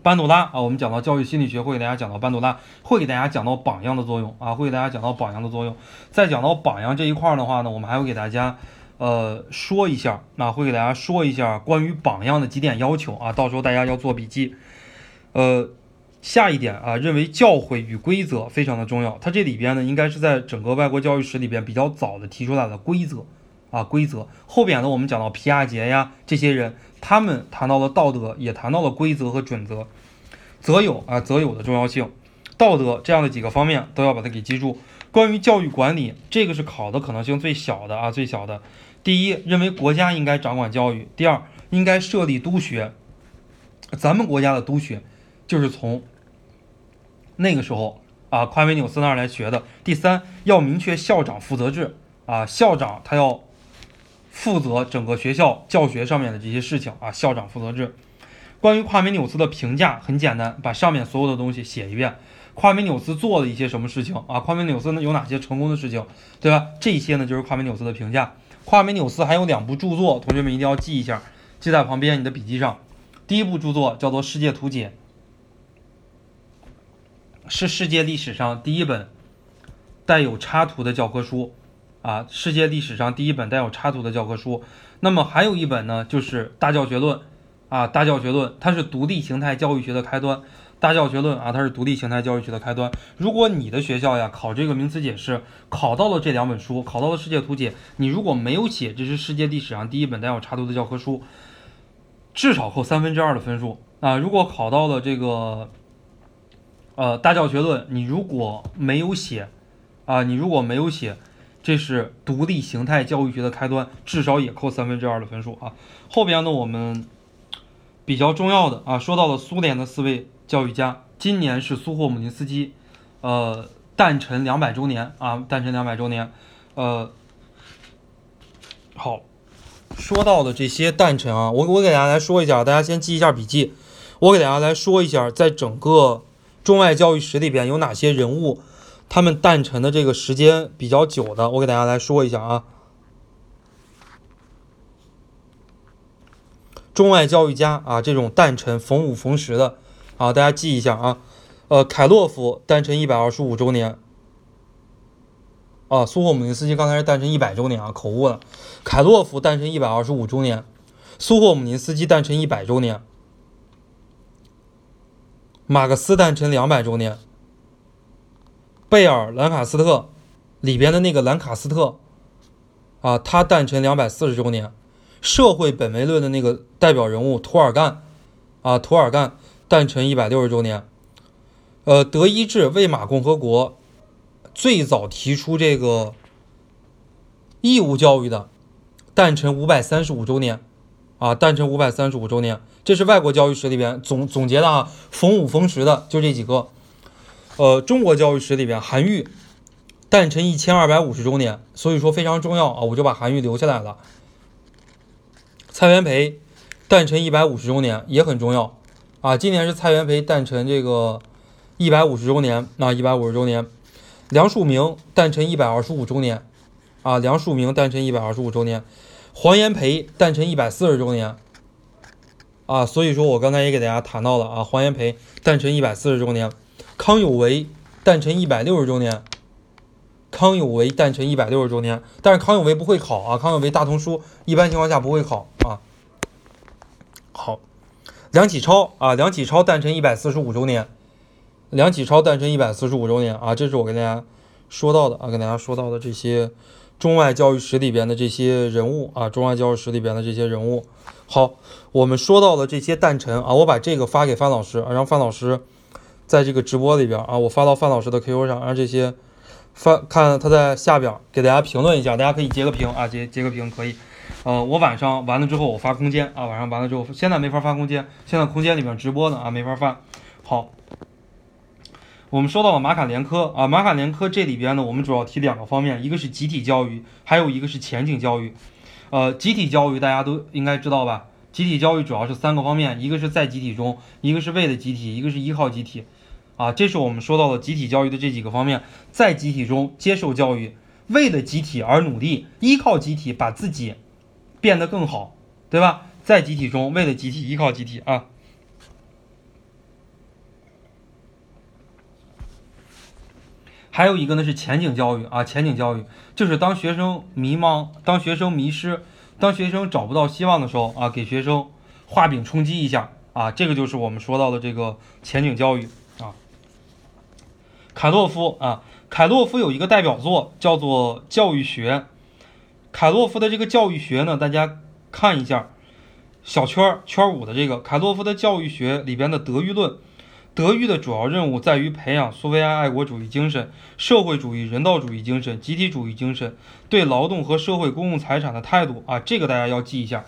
班杜拉啊，我们讲到教育心理学会给大家讲到班杜拉，会给大家讲到榜样的作用啊，会给大家讲到榜样的作用。在讲到榜样这一块的话呢，我们还会给大家。呃，说一下，那会给大家说一下关于榜样的几点要求啊，到时候大家要做笔记。呃，下一点啊，认为教诲与规则非常的重要。它这里边呢，应该是在整个外国教育史里边比较早的提出来的规则啊，规则。后边呢，我们讲到皮亚杰呀这些人，他们谈到了道德，也谈到了规则和准则，则有啊，则有的重要性，道德这样的几个方面都要把它给记住。关于教育管理，这个是考的可能性最小的啊，最小的。第一，认为国家应该掌管教育；第二，应该设立督学。咱们国家的督学就是从那个时候啊，夸美纽斯那儿来学的。第三，要明确校长负责制啊，校长他要负责整个学校教学上面的这些事情啊，校长负责制。关于夸美纽斯的评价很简单，把上面所有的东西写一遍。夸美纽斯做了一些什么事情啊？夸美纽斯呢有哪些成功的事情，对吧？这些呢就是夸美纽斯的评价。夸美纽斯还有两部著作，同学们一定要记一下，记在旁边你的笔记上。第一部著作叫做《世界图解》，是世界历史上第一本带有插图的教科书啊，世界历史上第一本带有插图的教科书。那么还有一本呢，就是《大教学论》啊，《大教学论》它是独立形态教育学的开端。大教学论啊，它是独立形态教育学的开端。如果你的学校呀考这个名词解释，考到了这两本书，考到了世界图解，你如果没有写这是世界历史上第一本带有插图的教科书，至少扣三分之二的分数啊。如果考到了这个，呃，大教学论，你如果没有写，啊，你如果没有写，这是独立形态教育学的开端，至少也扣三分之二的分数啊。后边呢，我们比较重要的啊，说到了苏联的四位。教育家，今年是苏霍姆林斯基，呃，诞辰两百周年啊，诞辰两百周年，呃，好，说到的这些诞辰啊，我我给大家来说一下，大家先记一下笔记。我给大家来说一下，在整个中外教育史里边有哪些人物，他们诞辰的这个时间比较久的，我给大家来说一下啊。中外教育家啊，这种诞辰逢五逢十的啊，大家记一下啊。呃，凯洛夫诞辰一百二十五周年。啊，苏霍姆林斯基刚才是诞辰一百周年啊，口误了。凯洛夫诞辰一百二十五周年，苏霍姆林斯基诞辰一百周年，马克思诞辰两百周年，贝尔兰卡斯特里边的那个兰卡斯特啊，他诞辰两百四十周年。社会本位论的那个代表人物涂尔干啊，涂尔干诞辰一百六十周年。呃，德意志魏玛共和国最早提出这个义务教育的，诞辰五百三十五周年，啊，诞辰五百三十五周年，这是外国教育史里边总总结的啊，逢五逢十的就这几个。呃，中国教育史里边，韩愈诞辰一千二百五十周年，所以说非常重要啊，我就把韩愈留下来了。蔡元培诞辰一百五十周年也很重要。啊，今年是蔡元培诞辰这个。一百五十周年，那一百五十周年，梁漱溟诞辰一百二十五周年，啊，梁漱溟诞辰一百二十五周年，黄炎培诞辰一百四十周年，啊，所以说我刚才也给大家谈到了啊，黄炎培诞辰一百四十周年，康有为诞辰一百六十周年，康有为诞辰一百六十周年，但是康有为不会考啊，康有为大同书一般情况下不会考啊。好，梁启超啊，梁启超诞辰一百四十五周年。梁启超诞辰一百四十五周年啊，这是我跟大家说到的啊，跟大家说到的这些中外教育史里边的这些人物啊，中外教育史里边的这些人物。好，我们说到了这些诞辰啊，我把这个发给范老师啊，让范老师在这个直播里边啊，我发到范老师的 QQ 上，让这些范看他在下边给大家评论一下，大家可以截个屏啊，截截个屏可以。呃，我晚上完了之后我发空间啊，晚上完了之后，现在没法发空间，现在空间里面直播呢啊，没法发。好。我们说到了马卡连科啊，马卡连科这里边呢，我们主要提两个方面，一个是集体教育，还有一个是前景教育。呃，集体教育大家都应该知道吧？集体教育主要是三个方面，一个是在集体中，一个是为了集体，一个是依靠集体。啊，这是我们说到的集体教育的这几个方面，在集体中接受教育，为了集体而努力，依靠集体把自己变得更好，对吧？在集体中为了集体，依靠集体啊。还有一个呢是前景教育啊，前景教育就是当学生迷茫、当学生迷失、当学生找不到希望的时候啊，给学生画饼充饥一下啊，这个就是我们说到的这个前景教育。凯洛夫啊，凯洛夫有一个代表作叫做《教育学》，凯洛夫的这个教育学呢，大家看一下小圈圈五的这个凯洛夫的教育学里边的德育论。德育的主要任务在于培养苏维埃爱国主义精神、社会主义人道主义精神、集体主义精神、对劳动和社会公共财产的态度啊，这个大家要记一下。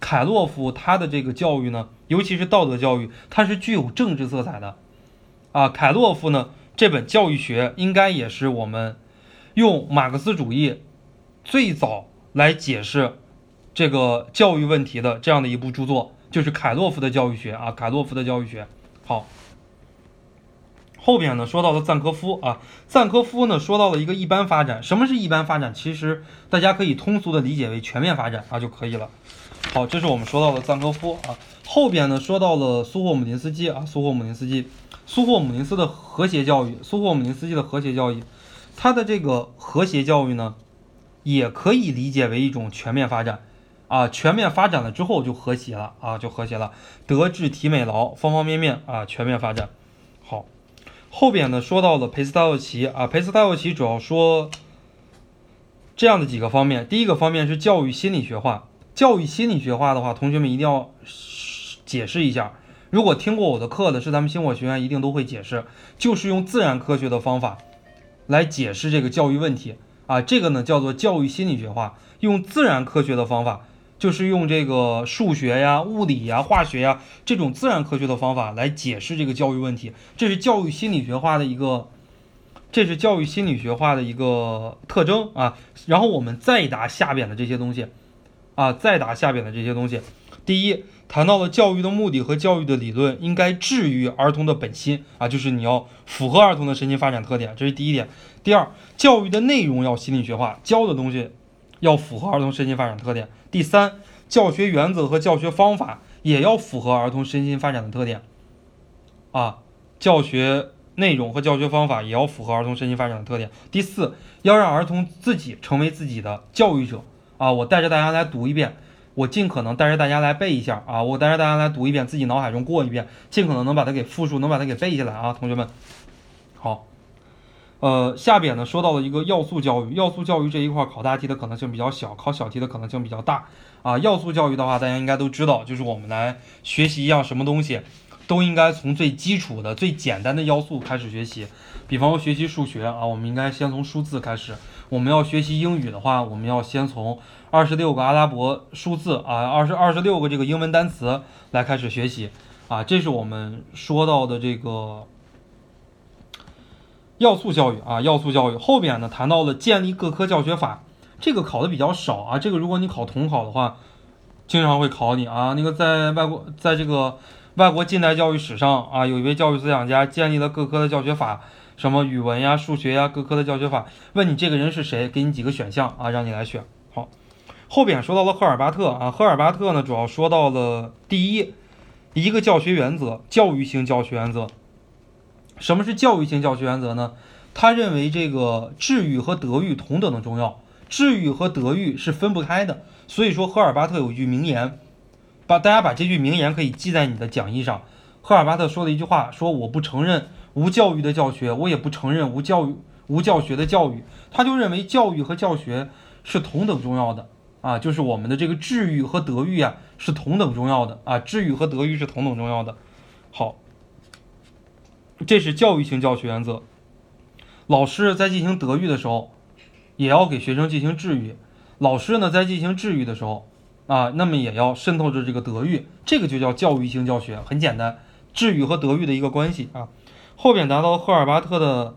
凯洛夫他的这个教育呢，尤其是道德教育，它是具有政治色彩的啊。凯洛夫呢这本教育学应该也是我们用马克思主义最早来解释这个教育问题的这样的一部著作，就是凯洛夫的教育学啊。凯洛夫的教育学，好。后边呢说到了赞科夫啊，赞科夫呢说到了一个一般发展。什么是一般发展？其实大家可以通俗的理解为全面发展啊就可以了。好，这是我们说到的赞科夫啊。后边呢说到了苏霍姆林斯基啊，苏霍姆林斯基，苏霍姆林斯的和谐教育，苏霍姆林斯基的和谐教育，他的这个和谐教育呢，也可以理解为一种全面发展啊。全面发展了之后就和谐了啊，就和谐了，德智体美劳方方面面啊，全面发展。好后边呢说到了裴斯塔洛奇啊，裴斯塔洛奇主要说这样的几个方面。第一个方面是教育心理学化，教育心理学化的话，同学们一定要解释一下。如果听过我的课的是咱们星火学院，一定都会解释，就是用自然科学的方法来解释这个教育问题啊。这个呢叫做教育心理学化，用自然科学的方法。就是用这个数学呀、物理呀、化学呀这种自然科学的方法来解释这个教育问题，这是教育心理学化的一个，这是教育心理学化的一个特征啊。然后我们再答下边的这些东西，啊，再答下边的这些东西，第一，谈到了教育的目的和教育的理论应该治愈儿童的本心啊，就是你要符合儿童的身心发展特点，这是第一点。第二，教育的内容要心理学化，教的东西要符合儿童身心发展特点。第三，教学原则和教学方法也要符合儿童身心发展的特点啊，教学内容和教学方法也要符合儿童身心发展的特点。第四，要让儿童自己成为自己的教育者啊，我带着大家来读一遍。我尽可能带着大家来背一下啊，我带着大家来读一遍，自己脑海中过一遍，尽可能能把它给复述，能把它给背下来啊，同学们。好，呃，下边呢说到了一个要素教育，要素教育这一块考大题的可能性比较小，考小题的可能性比较大啊。要素教育的话，大家应该都知道，就是我们来学习一样什么东西，都应该从最基础的、最简单的要素开始学习。比方说学习数学啊，我们应该先从数字开始；我们要学习英语的话，我们要先从。二十六个阿拉伯数字啊，二十二十六个这个英文单词来开始学习啊，这是我们说到的这个要素教育啊，要素教育后边呢谈到了建立各科教学法，这个考的比较少啊，这个如果你考统考的话，经常会考你啊，那个在外国在这个外国近代教育史上啊，有一位教育思想家建立了各科的教学法，什么语文呀、数学呀各科的教学法，问你这个人是谁，给你几个选项啊，让你来选。好后边说到了赫尔巴特啊，赫尔巴特呢主要说到了第一一个教学原则，教育性教学原则。什么是教育性教学原则呢？他认为这个智育和德育同等的重要，智育和德育是分不开的。所以说，赫尔巴特有一句名言，大家把这句名言可以记在你的讲义上。赫尔巴特说了一句话，说我不承认无教育的教学，我也不承认无教育无教学的教育。他就认为教育和教学是同等重要的。啊，就是我们的这个智育和德育啊，是同等重要的啊，智育和德育是同等重要的。好，这是教育性教学原则。老师在进行德育的时候，也要给学生进行智育；老师呢，在进行智育的时候，啊，那么也要渗透着这个德育，这个就叫教育性教学。很简单，智育和德育的一个关系啊。后边达到赫尔巴特的。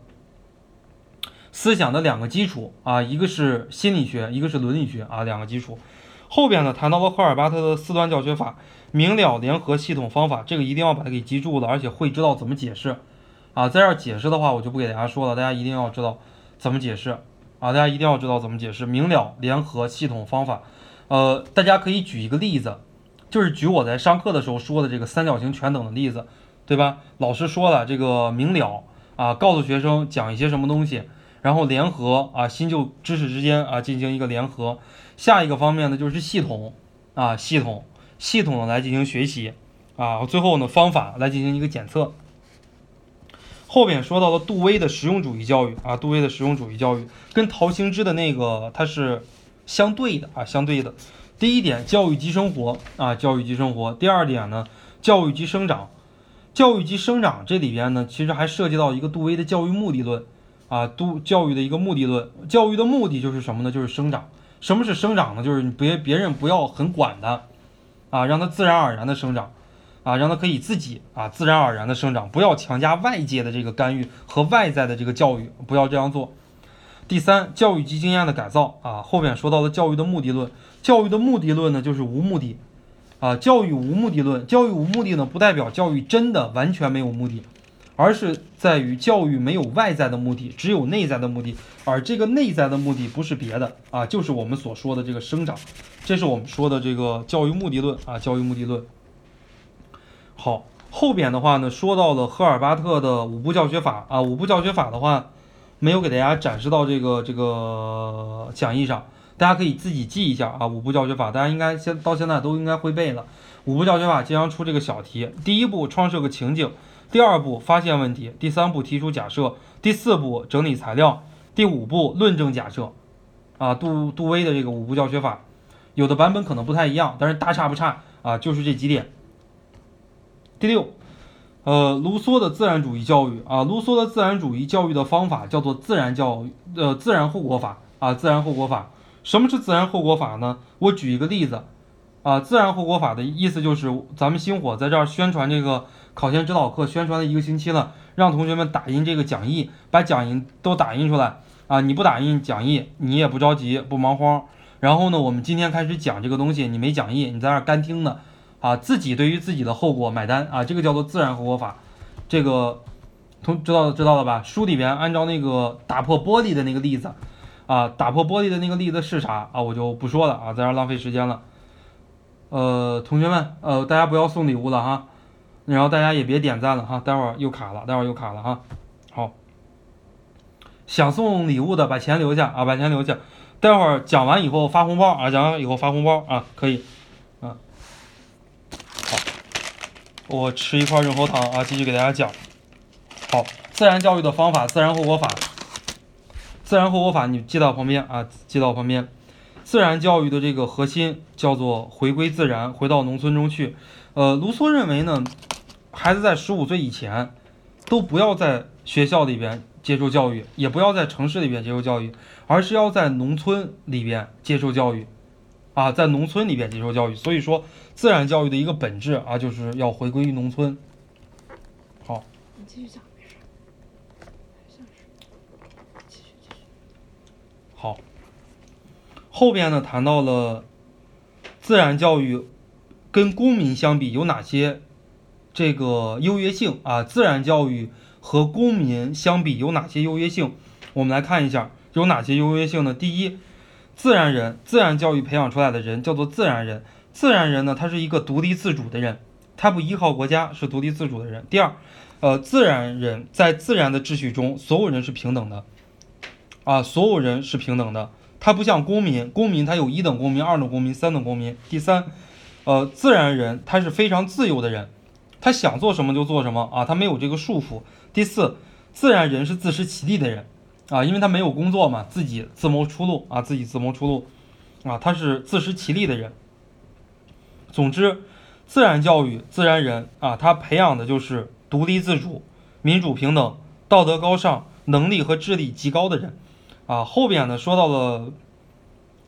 思想的两个基础啊，一个是心理学，一个是伦理学啊，两个基础。后边呢谈到了赫尔巴特的四端教学法，明了联合系统方法，这个一定要把它给记住了，而且会知道怎么解释啊。在这儿解释的话，我就不给大家说了，大家一定要知道怎么解释啊，大家一定要知道怎么解释明了联合系统方法。呃，大家可以举一个例子，就是举我在上课的时候说的这个三角形全等的例子，对吧？老师说了这个明了啊，告诉学生讲一些什么东西。然后联合啊，新旧知识之间啊进行一个联合。下一个方面呢，就是系统啊，系统系统的来进行学习啊。最后呢，方法来进行一个检测。后边说到了杜威的实用主义教育啊，杜威的实用主义教育跟陶行知的那个它是相对的啊，相对的。第一点，教育即生活啊，教育即生活。第二点呢，教育即生长。教育即生长这里边呢，其实还涉及到一个杜威的教育目的论。啊，杜教育的一个目的论，教育的目的就是什么呢？就是生长。什么是生长呢？就是别别人不要很管它，啊，让它自然而然的生长，啊，让它可以自己啊自然而然的生长，不要强加外界的这个干预和外在的这个教育，不要这样做。第三，教育及经验的改造。啊，后面说到了教育的目的论，教育的目的论呢就是无目的，啊，教育无目的论，教育无目的呢不代表教育真的完全没有目的。而是在于教育没有外在的目的，只有内在的目的，而这个内在的目的不是别的啊，就是我们所说的这个生长，这是我们说的这个教育目的论。啊，教育目的论。好，后边的话呢，说到了赫尔巴特的五步教学法。啊，五步教学法的话，没有给大家展示到这个这个讲义上，大家可以自己记一下啊，五步教学法，大家应该现到现在都应该会背了。五步教学法经常出这个小题，第一步创设个情景。第二步发现问题，第三步提出假设，第四步整理材料，第五步论证假设。啊，杜杜威的这个五步教学法，有的版本可能不太一样，但是大差不差啊，就是这几点。第六，呃，卢梭的自然主义教育啊，卢梭的自然主义教育的方法叫做自然教育，呃，自然后果法啊，自然后果法。什么是自然后果法呢？我举一个例子，啊，自然后果法的意思就是咱们星火在这儿宣传这个。考前指导课宣传了一个星期了，让同学们打印这个讲义，把讲义都打印出来啊！你不打印讲义，你也不着急，不忙慌。然后呢，我们今天开始讲这个东西，你没讲义，你在那干听呢，啊，自己对于自己的后果买单啊，这个叫做自然后果法。这个同知道知道了吧？书里边按照那个打破玻璃的那个例子啊，打破玻璃的那个例子是啥啊？我就不说了啊，在这浪费时间了。呃，同学们，呃，大家不要送礼物了哈，然后大家也别点赞了哈，待会儿又卡了，待会儿又卡了哈。好，想送礼物的把钱留下啊，把钱留下，待会儿讲完以后发红包啊，讲完以后发红包啊，可以，啊，好，我吃一块润喉糖啊，继续给大家讲。好，自然教育的方法，自然后果法，自然后果法你记到旁边啊，记到旁边。自然教育的这个核心叫做回归自然，回到农村中去。呃，卢梭认为呢，孩子在十五岁以前都不要在学校里边接受教育，也不要在城市里边接受教育，而是要在农村里边接受教育。啊，在农村里边接受教育。所以说，自然教育的一个本质啊，就是要回归于农村。好，你继续讲，没事。像是，继续继续。好。后边呢谈到了自然教育跟公民相比有哪些这个优越性啊？自然教育和公民相比有哪些优越性？我们来看一下有哪些优越性呢？第一，自然人，自然教育培养出来的人叫做自然人。自然人呢，他是一个独立自主的人，他不依靠国家，是独立自主的人。第二，呃，自然人在自然的秩序中，所有人是平等的啊，所有人是平等的。他不像公民，公民他有一等公民、二等公民、三等公民。第三，呃，自然人他是非常自由的人，他想做什么就做什么啊，他没有这个束缚。第四，自然人是自食其力的人啊，因为他没有工作嘛，自己自谋出路啊，自己自谋出路啊，他是自食其力的人。总之，自然教育、自然人啊，他培养的就是独立自主、民主平等、道德高尚、能力和智力极高的人。啊，后边呢说到了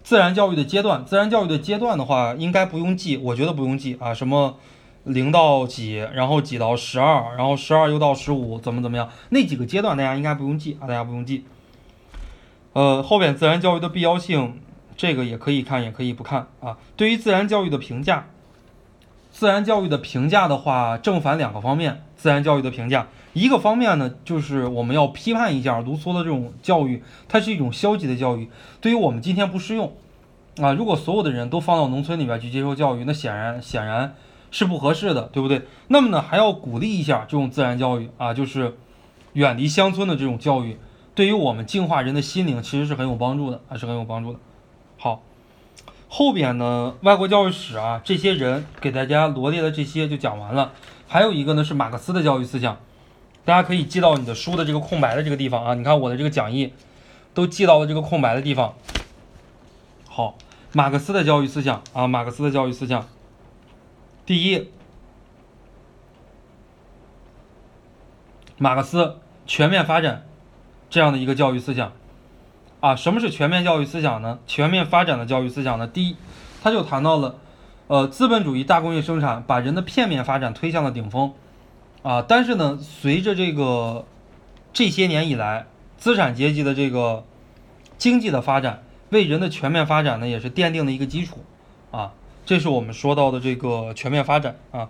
自然教育的阶段，自然教育的阶段的话，应该不用记，我觉得不用记啊，什么零到几，然后几到十二，然后十二又到十五，怎么怎么样，那几个阶段大家应该不用记啊，大家不用记。呃，后边自然教育的必要性，这个也可以看，也可以不看啊。对于自然教育的评价，自然教育的评价的话，正反两个方面，自然教育的评价。一个方面呢，就是我们要批判一下卢梭的这种教育，它是一种消极的教育，对于我们今天不适用啊。如果所有的人都放到农村里边去接受教育，那显然显然是不合适的，对不对？那么呢，还要鼓励一下这种自然教育啊，就是远离乡村的这种教育，对于我们净化人的心灵其实是很有帮助的，还是很有帮助的。后边呢，外国教育史啊，这些人给大家罗列的这些就讲完了，还有一个呢是马克思的教育思想。大家可以记到你的书的这个空白的这个地方啊，你看我的这个讲义都记到了这个空白的地方。好，马克思的教育思想啊，马克思的教育思想，第一，马克思全面发展这样的一个教育思想啊，什么是全面教育思想呢？全面发展的教育思想呢？第一，他就谈到了，呃，资本主义大工业生产把人的片面发展推向了顶峰。啊，但是呢，随着这个这些年以来资产阶级的这个经济的发展，为人的全面发展呢，也是奠定了一个基础。啊，这是我们说到的这个全面发展啊。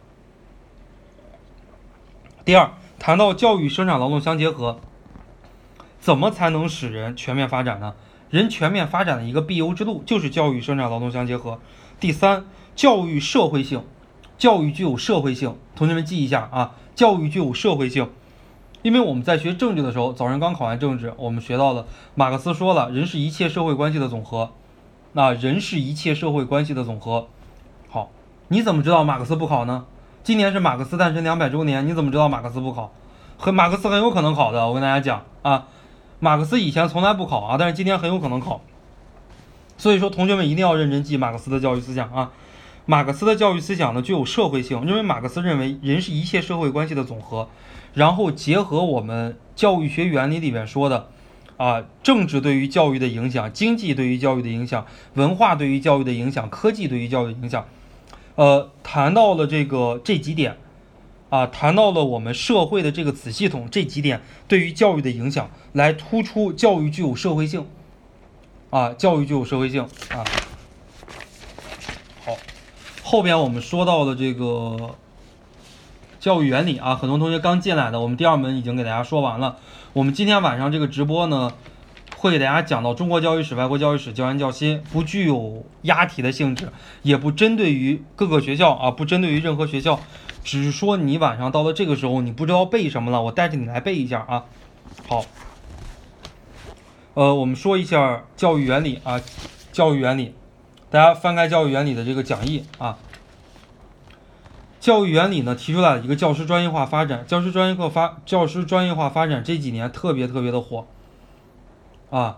第二，谈到教育生产劳动相结合，怎么才能使人全面发展呢？人全面发展的一个必由之路就是教育生产劳动相结合。第三，教育社会性，教育具有社会性，同学们记一下啊。教育具有社会性，因为我们在学政治的时候，早上刚考完政治，我们学到了马克思说了，人是一切社会关系的总和。那人是一切社会关系的总和。好，你怎么知道马克思不考呢？今年是马克思诞生两百周年，你怎么知道马克思不考？很马克思很有可能考的，我跟大家讲啊，马克思以前从来不考啊，但是今天很有可能考。所以说，同学们一定要认真记马克思的教育思想啊。马克思的教育思想呢，具有社会性，因为马克思认为人是一切社会关系的总和，然后结合我们教育学原理里面说的，啊，政治对于教育的影响，经济对于教育的影响，文化对于教育的影响，科技对于教育的影响，呃，谈到了这个这几点，啊，谈到了我们社会的这个子系统这几点对于教育的影响，来突出教育具有社会性，啊，教育具有社会性啊。好后边我们说到的这个教育原理啊，很多同学刚进来的，我们第二门已经给大家说完了。我们今天晚上这个直播呢，会给大家讲到中国教育史、外国教育史、教研教新，不具有押题的性质，也不针对于各个学校啊，不针对于任何学校，只是说你晚上到了这个时候，你不知道背什么了，我带着你来背一下啊。好，呃，我们说一下教育原理啊，教育原理，大家翻开教育原理的这个讲义啊。教育原理呢提出来一个教师专业化发展，教师专业课发教师专业化发展这几年特别特别的火啊，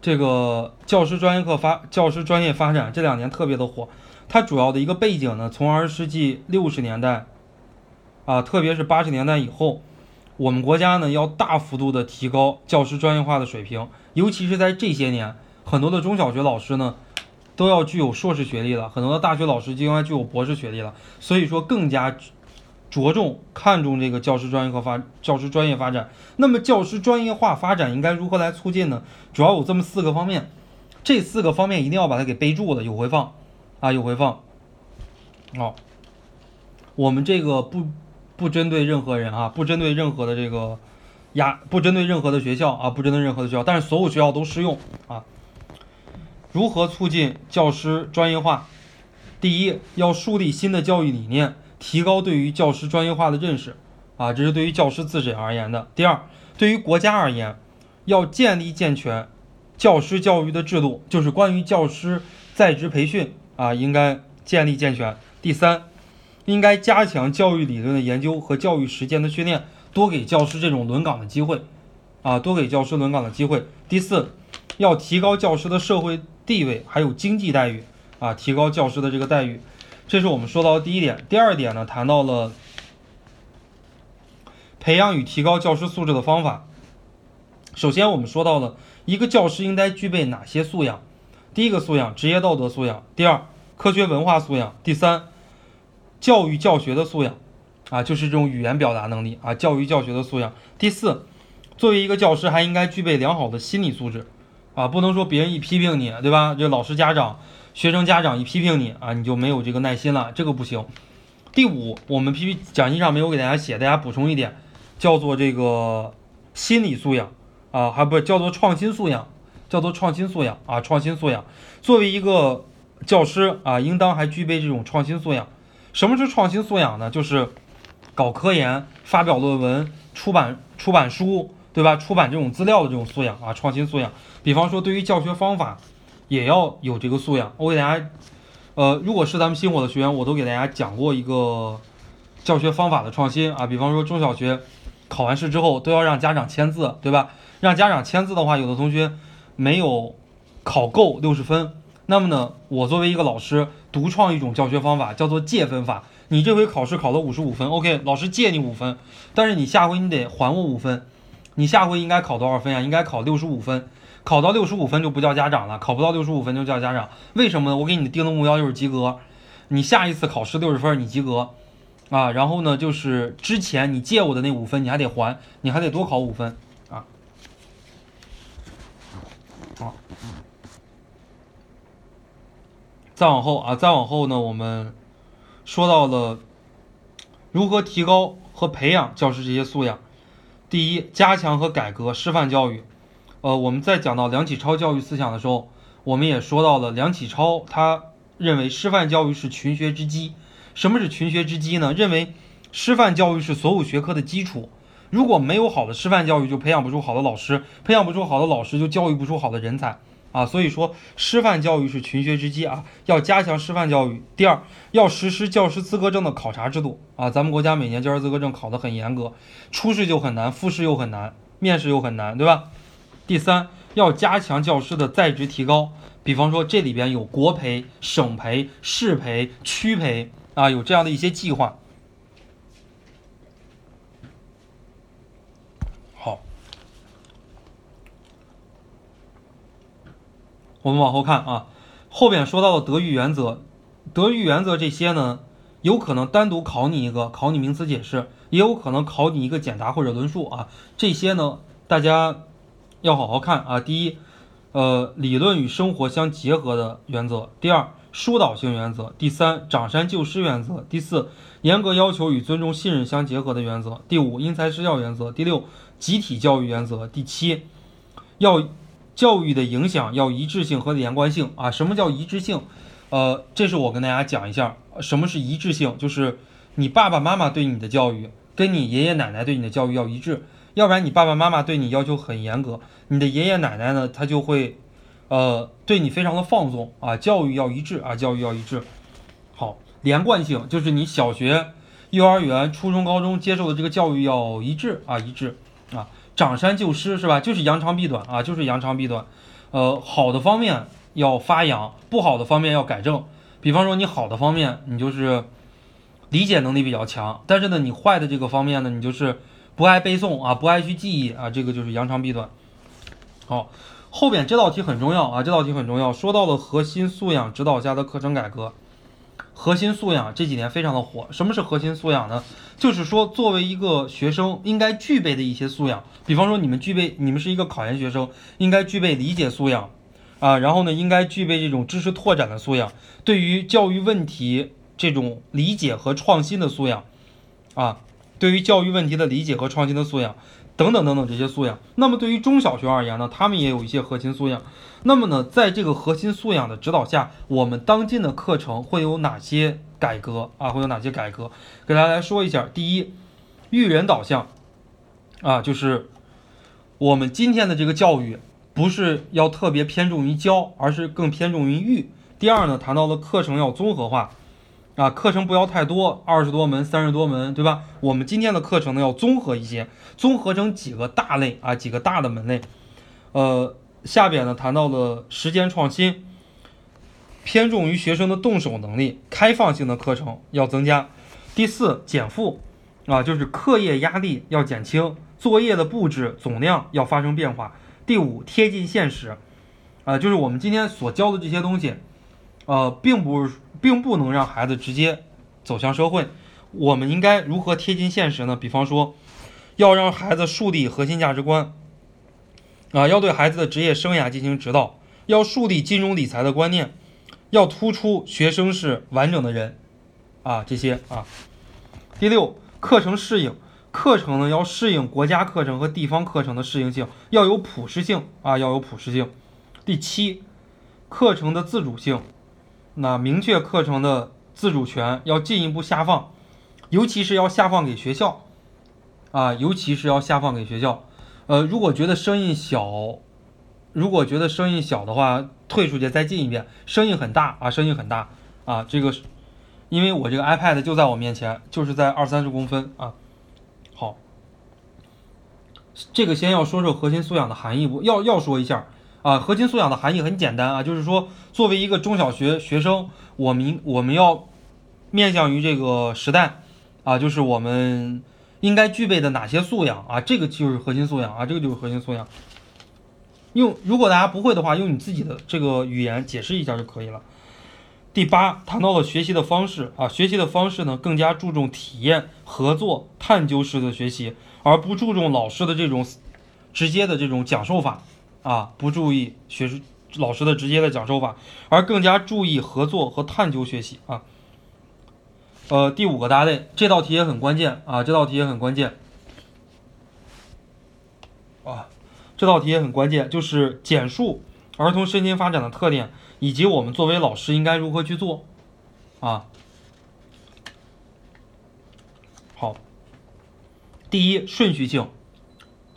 这个教师专业课发教师专业发展这两年特别的火，它主要的一个背景呢，从二十世纪六十年代啊，特别是八十年代以后，我们国家呢要大幅度的提高教师专业化的水平，尤其是在这些年，很多的中小学老师呢。都要具有硕士学历了，很多的大学老师就应该具有博士学历了，所以说更加着重看重这个教师专业和发教师专业发展。那么教师专业化发展应该如何来促进呢？主要有这么四个方面，这四个方面一定要把它给备注了，有回放啊，有回放。好，我们这个不不针对任何人啊，不针对任何的这个压，不针对任何的学校啊，不针对任何的学校，但是所有学校都适用啊。如何促进教师专业化？第一，要树立新的教育理念，提高对于教师专业化的认识，啊，这是对于教师自身而言的。第二，对于国家而言，要建立健全教师教育的制度，就是关于教师在职培训啊，应该建立健全。第三，应该加强教育理论的研究和教育实践的训练，多给教师这种轮岗的机会，啊，多给教师轮岗的机会。第四，要提高教师的社会。地位还有经济待遇啊，提高教师的这个待遇，这是我们说到的第一点。第二点呢，谈到了培养与提高教师素质的方法。首先，我们说到了一个教师应该具备哪些素养？第一个素养，职业道德素养；第二，科学文化素养；第三，教育教学的素养啊，就是这种语言表达能力啊，教育教学的素养；第四，作为一个教师，还应该具备良好的心理素质。啊，不能说别人一批评你，对吧？这老师、家长、学生、家长一批评你啊，你就没有这个耐心了，这个不行。第五，我们 P P 讲义上没有给大家写，大家补充一点，叫做这个心理素养啊，还不叫做创新素养，叫做创新素养啊，创新素养。作为一个教师啊，应当还具备这种创新素养。什么是创新素养呢？就是搞科研、发表论文、出版出版书。对吧？出版这种资料的这种素养啊，创新素养。比方说，对于教学方法，也要有这个素养。我给大家，呃，如果是咱们星火的学员，我都给大家讲过一个教学方法的创新啊。比方说，中小学考完试之后都要让家长签字，对吧？让家长签字的话，有的同学没有考够六十分，那么呢，我作为一个老师，独创一种教学方法，叫做借分法。你这回考试考了五十五分，OK，老师借你五分，但是你下回你得还我五分。你下回应该考多少分呀？应该考六十五分，考到六十五分就不叫家长了，考不到六十五分就叫家长。为什么呢？我给你定的目标就是及格，你下一次考试六十分你及格，啊，然后呢就是之前你借我的那五分你还得还，你还得多考五分啊。好，再往后啊，再往后呢，我们说到了如何提高和培养教师这些素养。第一，加强和改革师范教育。呃，我们在讲到梁启超教育思想的时候，我们也说到了梁启超他认为师范教育是群学之基。什么是群学之基呢？认为师范教育是所有学科的基础。如果没有好的师范教育，就培养不出好的老师；培养不出好的老师，就教育不出好的人才。啊，所以说师范教育是群学之基啊，要加强师范教育。第二，要实施教师资格证的考察制度啊，咱们国家每年教师资格证考得很严格，初试就很难，复试又很难，面试又很难，对吧？第三，要加强教师的在职提高，比方说这里边有国培、省培、市培、区培啊，有这样的一些计划。好我们往后看啊，后边说到的德育原则，德育原则这些呢，有可能单独考你一个，考你名词解释，也有可能考你一个简答或者论述啊。这些呢，大家要好好看啊。第一，呃，理论与生活相结合的原则；第二，疏导性原则；第三，长山救师原则；第四，严格要求与尊重、信任相结合的原则；第五，因材施教原则；第六，集体教育原则；第七，要教育的影响要一致性和连贯性啊。什么叫一致性？呃，这是我跟大家讲一下，什么是一致性，就是你爸爸妈妈对你的教育跟你爷爷奶奶对你的教育要一致，要不然你爸爸妈妈对你要求很严格，你的爷爷奶奶呢，他就会。呃，对你非常的放纵啊，教育要一致啊，教育要一致。好，连贯性就是你小学、幼儿园、初中、高中接受的这个教育要一致啊，一致啊。长山救师是吧？就是扬长避短啊，就是扬长避短。呃，好的方面要发扬，不好的方面要改正。比方说你好的方面，你就是理解能力比较强，但是呢，你坏的这个方面呢，你就是不爱背诵啊，不爱去记忆啊，这个就是扬长避短。好。后边这道题很重要啊，这道题很重要。说到了核心素养指导下的课程改革，核心素养这几年非常的火。什么是核心素养呢？就是说作为一个学生应该具备的一些素养。比方说你们具备，你们是一个考研学生，应该具备理解素养啊，然后呢，应该具备这种知识拓展的素养，对于教育问题这种理解和创新的素养啊，对于教育问题的理解和创新的素养。等等等等这些素养，那么对于中小学而言呢，他们也有一些核心素养。那么呢，在这个核心素养的指导下，我们当今的课程会有哪些改革啊？会有哪些改革？给大家来说一下。第一，育人导向啊，就是我们今天的这个教育不是要特别偏重于教，而是更偏重于育。第二呢，谈到了课程要综合化。啊，课程不要太多，二十多门、三十多门，对吧？我们今天的课程呢要综合一些，综合成几个大类啊，几个大的门类。呃，下边呢谈到了时间创新，偏重于学生的动手能力，开放性的课程要增加。第四，减负啊，就是课业压力要减轻，作业的布置总量要发生变化。第五，贴近现实，啊，就是我们今天所教的这些东西，呃，并不是。并不能让孩子直接走向社会，我们应该如何贴近现实呢？比方说，要让孩子树立核心价值观，啊，要对孩子的职业生涯进行指导，要树立金融理财的观念，要突出学生是完整的人，啊，这些啊。第六，课程适应，课程呢要适应国家课程和地方课程的适应性，要有普适性啊，要有普适性。第七，课程的自主性。那明确课程的自主权，要进一步下放，尤其是要下放给学校，啊，尤其是要下放给学校。呃，如果觉得声音小，如果觉得声音小的话，退出去再进一遍。声音很大啊，声音很大啊，这个，因为我这个 iPad 就在我面前，就是在二三十公分啊。好，这个先要说说核心素养的含义不？要要说一下。啊，核心素养的含义很简单啊，就是说，作为一个中小学学生，我们我们要面向于这个时代，啊，就是我们应该具备的哪些素养啊？这个就是核心素养啊，这个就是核心素养。用如果大家不会的话，用你自己的这个语言解释一下就可以了。第八，谈到了学习的方式啊，学习的方式呢，更加注重体验、合作、探究式的学习，而不注重老师的这种直接的这种讲授法。啊，不注意学生老师的直接的讲授法，而更加注意合作和探究学习啊。呃，第五个大类，这道题也很关键啊，这道题也很关键啊，这道题也很关键，就是简述儿童身心发展的特点，以及我们作为老师应该如何去做啊。好，第一顺序性。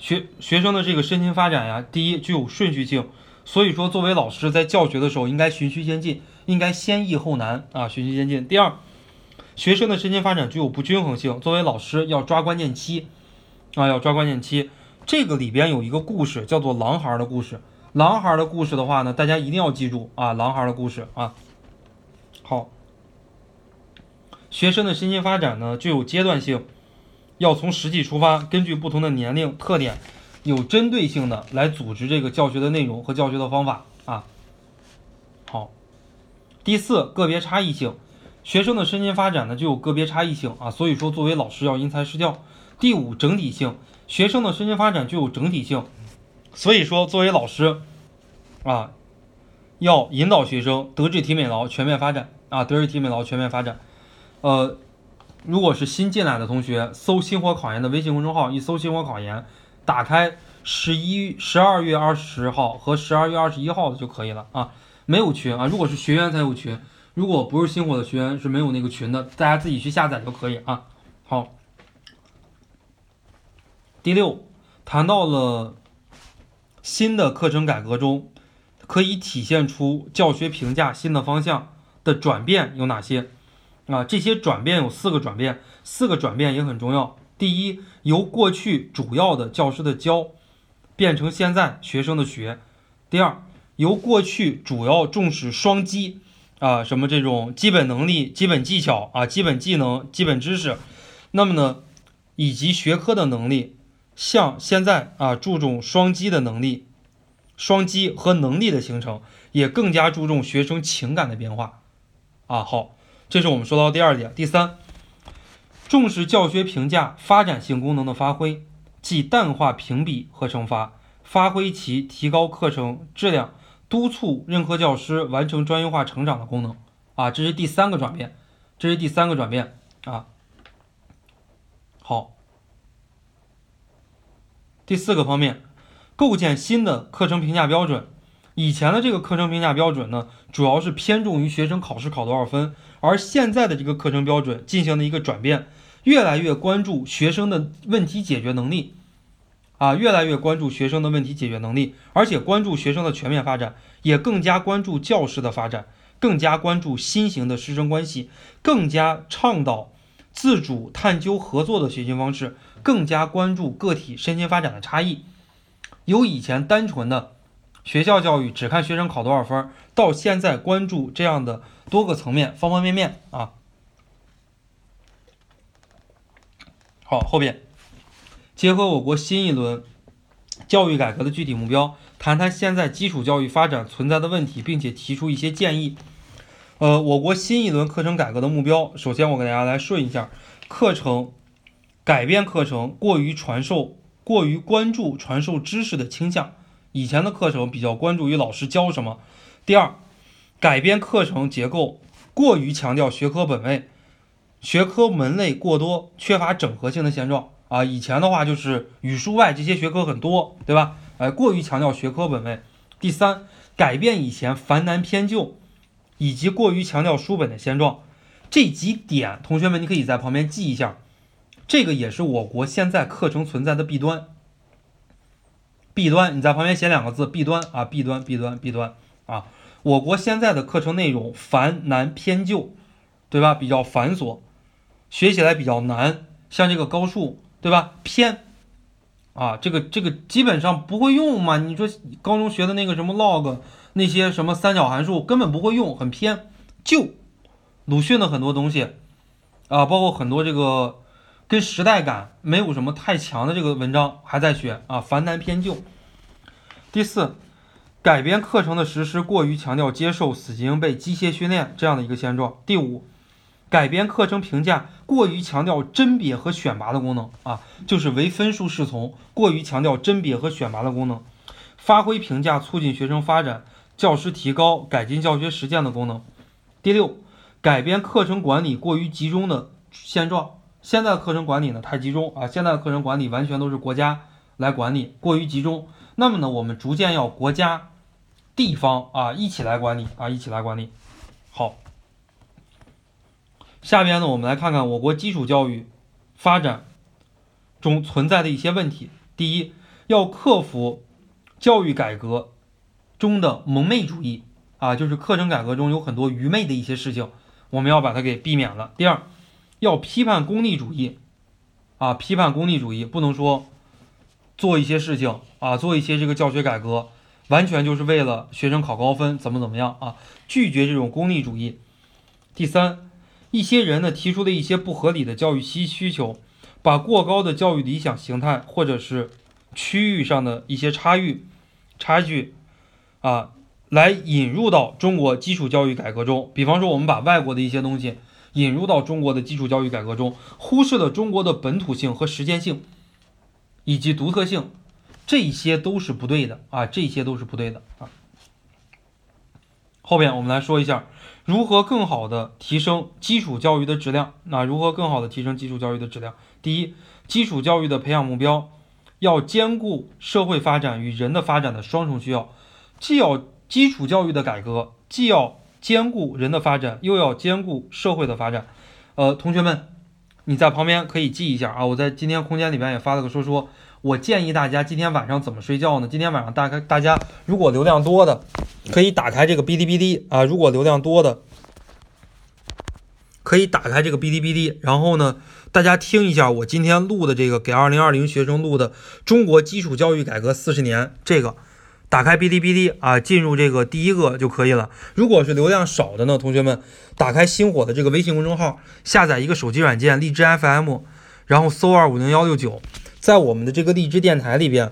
学学生的这个身心发展呀，第一具有顺序性，所以说作为老师在教学的时候应该循序渐进，应该先易后难啊，循序渐进。第二，学生的身心发展具有不均衡性，作为老师要抓关键期啊，要抓关键期。这个里边有一个故事叫做狼孩的故事，狼孩的故事的话呢，大家一定要记住啊，狼孩的故事啊。好，学生的身心发展呢具有阶段性。要从实际出发，根据不同的年龄特点，有针对性的来组织这个教学的内容和教学的方法啊。好，第四，个别差异性，学生的身心发展呢就有个别差异性啊，所以说作为老师要因材施教。第五，整体性，学生的身心发展具有整体性，所以说作为老师啊，要引导学生德智体美劳全面发展啊，德智体美劳全面发展。呃，如果是新进来的同学，搜星火考研的微信公众号，一搜星火考研，打开十一十二月二十号和十二月二十一号的就可以了啊，没有群啊，如果是学员才有群，如果不是星火的学员是没有那个群的，大家自己去下载就可以啊。好，第六，谈到了新的课程改革中，可以体现出教学评价新的方向的转变有哪些？啊，这些转变有四个转变，四个转变也很重要。第一，由过去主要的教师的教，变成现在学生的学。第二，由过去主要重视双基，啊，什么这种基本能力、基本技巧啊、基本技能、基本知识，那么呢，以及学科的能力，像现在啊注重双基的能力，双基和能力的形成，也更加注重学生情感的变化。啊，好。这是我们说到第二点，第三，重视教学评价发展性功能的发挥，即淡化评比和惩罚，发挥其提高课程质量、督促任课教师完成专业化成长的功能。啊，这是第三个转变，这是第三个转变啊。好，第四个方面，构建新的课程评价标准。以前的这个课程评价标准呢，主要是偏重于学生考试考多少分。而现在的这个课程标准进行了一个转变，越来越关注学生的问题解决能力，啊，越来越关注学生的问题解决能力，而且关注学生的全面发展，也更加关注教师的发展，更加关注新型的师生关系，更加倡导自主探究合作的学习方式，更加关注个体身心发展的差异，由以前单纯的学校教育只看学生考多少分，到现在关注这样的。多个层面，方方面面啊。好，后边结合我国新一轮教育改革的具体目标，谈谈现在基础教育发展存在的问题，并且提出一些建议。呃，我国新一轮课程改革的目标，首先我给大家来顺一下：课程改变课程过于传授、过于关注传授知识的倾向，以前的课程比较关注于老师教什么。第二。改编课程结构，过于强调学科本位，学科门类过多，缺乏整合性的现状啊。以前的话就是语数外这些学科很多，对吧？哎，过于强调学科本位。第三，改变以前繁难偏就，以及过于强调书本的现状。这几点，同学们你可以在旁边记一下。这个也是我国现在课程存在的弊端。弊端，你在旁边写两个字：弊端啊，弊端，弊端，弊端啊。我国现在的课程内容繁难偏旧，对吧？比较繁琐，学起来比较难。像这个高数，对吧？偏啊，这个这个基本上不会用嘛。你说高中学的那个什么 log，那些什么三角函数根本不会用，很偏。旧鲁迅的很多东西啊，包括很多这个跟时代感没有什么太强的这个文章还在学啊，繁难偏旧。第四。改编课程的实施过于强调接受死记硬背、机械训练这样的一个现状。第五，改编课程评价过于强调甄别和选拔的功能啊，就是唯分数是从，过于强调甄别和选拔的功能，发挥评价促进学生发展、教师提高、改进教学实践的功能。第六，改编课程管理过于集中的现状。现在的课程管理呢太集中啊，现在的课程管理完全都是国家来管理，过于集中。那么呢，我们逐渐要国家。地方啊，一起来管理啊，一起来管理。好，下边呢，我们来看看我国基础教育发展中存在的一些问题。第一，要克服教育改革中的蒙昧主义啊，就是课程改革中有很多愚昧的一些事情，我们要把它给避免了。第二，要批判功利主义啊，批判功利主义，不能说做一些事情啊，做一些这个教学改革。完全就是为了学生考高分，怎么怎么样啊？拒绝这种功利主义。第三，一些人呢提出了一些不合理的教育需需求，把过高的教育理想形态或者是区域上的一些差异差距啊，来引入到中国基础教育改革中。比方说，我们把外国的一些东西引入到中国的基础教育改革中，忽视了中国的本土性和实践性以及独特性。这些都是不对的啊！这些都是不对的啊！后边我们来说一下如何更好的提升基础教育的质量。那如何更好的提升基础教育的质量？第一，基础教育的培养目标要兼顾社会发展与人的发展的双重需要，既要基础教育的改革，既要兼顾人的发展，又要兼顾社会的发展。呃，同学们，你在旁边可以记一下啊。我在今天空间里边也发了个说说。我建议大家今天晚上怎么睡觉呢？今天晚上大概大家如果流量多的，可以打开这个哔哩哔哩啊。如果流量多的，可以打开这个哔哩哔哩，然后呢，大家听一下我今天录的这个给二零二零学生录的《中国基础教育改革四十年》这个，打开哔哩哔哩啊，进入这个第一个就可以了。如果是流量少的呢，同学们打开星火的这个微信公众号，下载一个手机软件荔枝 FM，然后搜二五零幺六九。在我们的这个荔枝电台里边，